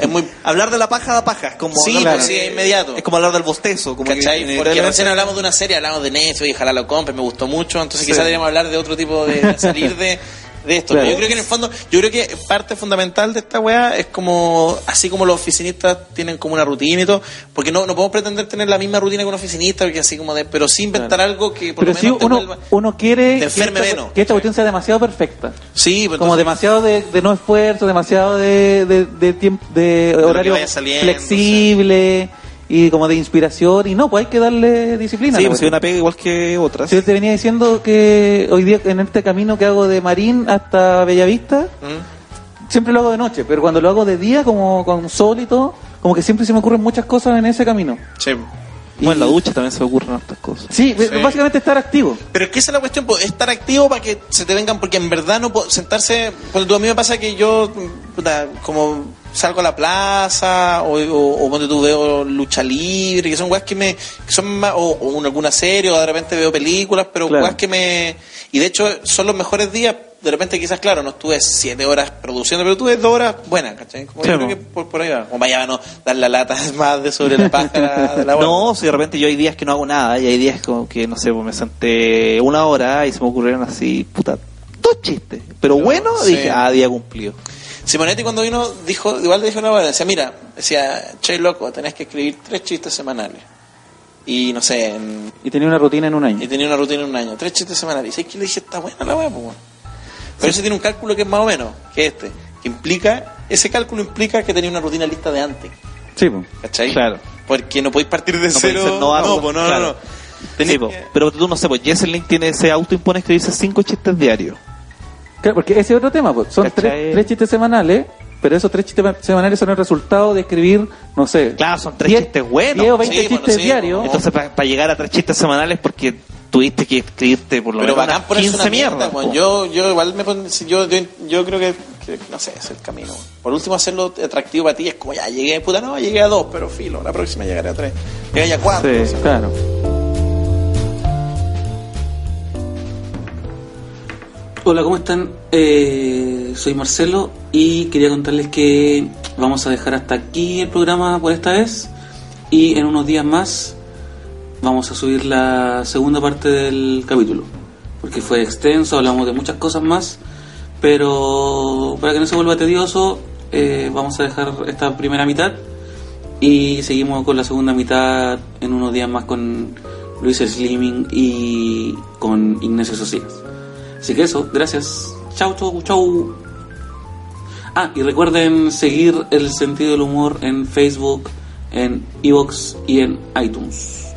es muy Hablar de la paja da paja, es como Sí, pues sí, es inmediato. Es como hablar del bostezo, como ¿Cachai? que Porque recién hablamos de una serie, hablamos de Netflix, y ojalá lo compre, me gustó mucho, entonces Sí. quizás deberíamos hablar de otro tipo de, salir de, de esto. Claro. Yo creo que en el fondo, yo creo que parte fundamental de esta weá es como, así como los oficinistas tienen como una rutina y todo, porque no, no podemos pretender tener la misma rutina que un oficinista, porque así como de, pero sí inventar algo que por Pero lo si menos te uno, vuelva- uno quiere que esta, menos. que esta cuestión sea demasiado perfecta. Sí, pues Como entonces- demasiado de, de no esfuerzo, demasiado de, de, de tiempo, de horario saliendo, flexible y como de inspiración. Y no, pues hay que darle disciplina. Sí, pues cuestión. una pega igual que otras. Yo te venía diciendo que hoy día en este camino que hago de Marín hasta Bellavista, ¿Mm? siempre lo hago de noche, pero cuando lo hago de día, como con sol y todo, como que siempre se me ocurren muchas cosas en ese camino. Sí. Bueno, en la ducha también se ocurren hartas cosas. Sí, Sí. básicamente estar activo. Pero es que esa es la cuestión, estar activo para que se te vengan, porque en verdad no puedo sentarse. Cuando a mí me pasa que yo, como salgo a la plaza, o, o, o cuando tú veo lucha libre, que son weas que me. Que son más, o, o una- alguna serie, o de repente veo películas, pero Claro. weas que me. Y de hecho, son los mejores días. De repente, quizás, claro, no estuve siete horas produciendo, pero tuve dos horas buenas, ¿cachai? Como Sí, yo creo que por, por ahí va. Como vaya a no dar la lata más de sobre la paja de la wea. No, si de repente yo hay días que no hago nada y hay días como que, no sé, pues me senté una hora y se me ocurrieron así, puta, dos chistes. Pero bueno, Sí. dije, ah, día cumplido. Simonetti cuando vino dijo, igual dijo una decía, mira, decía, che loco, tenés que escribir tres chistes semanales. Y no sé, en- Y tenía una rutina en un año. y tenía una rutina en un año, tres chistes semanales. Y ¿sabes qué le dije? Está buena la weá, pues. weón". Pero ese tiene un cálculo que es más o menos, que este, que implica, ese cálculo implica que tenía una rutina lista de antes. Sí, pues. ¿Cachai? Claro. Porque no podéis partir de No cero. ser novato, no, pues, no, claro. no, no. Tenés Sí, po. que- Pero tú no sé, pues Jesselyn tiene ese autoimpone escribirse cinco chistes diarios. Claro, porque ese es otro tema, pues. Son tres, tres chistes semanales, pero esos tres chistes semanales son el resultado de escribir, no sé. Claro, son tres 10 chistes buenos. 10 o 20 Sí, bueno, chistes sí, diarios. Entonces, para llegar a tres chistes semanales, porque tuviste que escribirte por lo Pero menos bacán unas ponerse 15 una mierda, yo, yo igual me pon- yo, yo, yo creo que, que, no sé, es el camino. Por último, hacerlo atractivo para ti es como ya llegué, puta, no, llegué a dos, pero filo, la próxima llegaré a tres. Llegué a cuatro. Sí, o sea. claro. Hola, ¿cómo están? Eh, soy Marcelo y quería contarles que vamos a dejar hasta aquí el programa por esta vez y en unos días más vamos a subir la segunda parte del capítulo porque fue extenso, hablamos de muchas cosas más, pero para que no se vuelva tedioso eh, vamos a dejar esta primera mitad y seguimos con la segunda mitad en unos días más con Luis Slimming y con Ignacio Socias. Así que eso, gracias. Chau, chau, chau. Ah, y recuerden seguir el sentido del humor en Facebook, en Evox y en iTunes.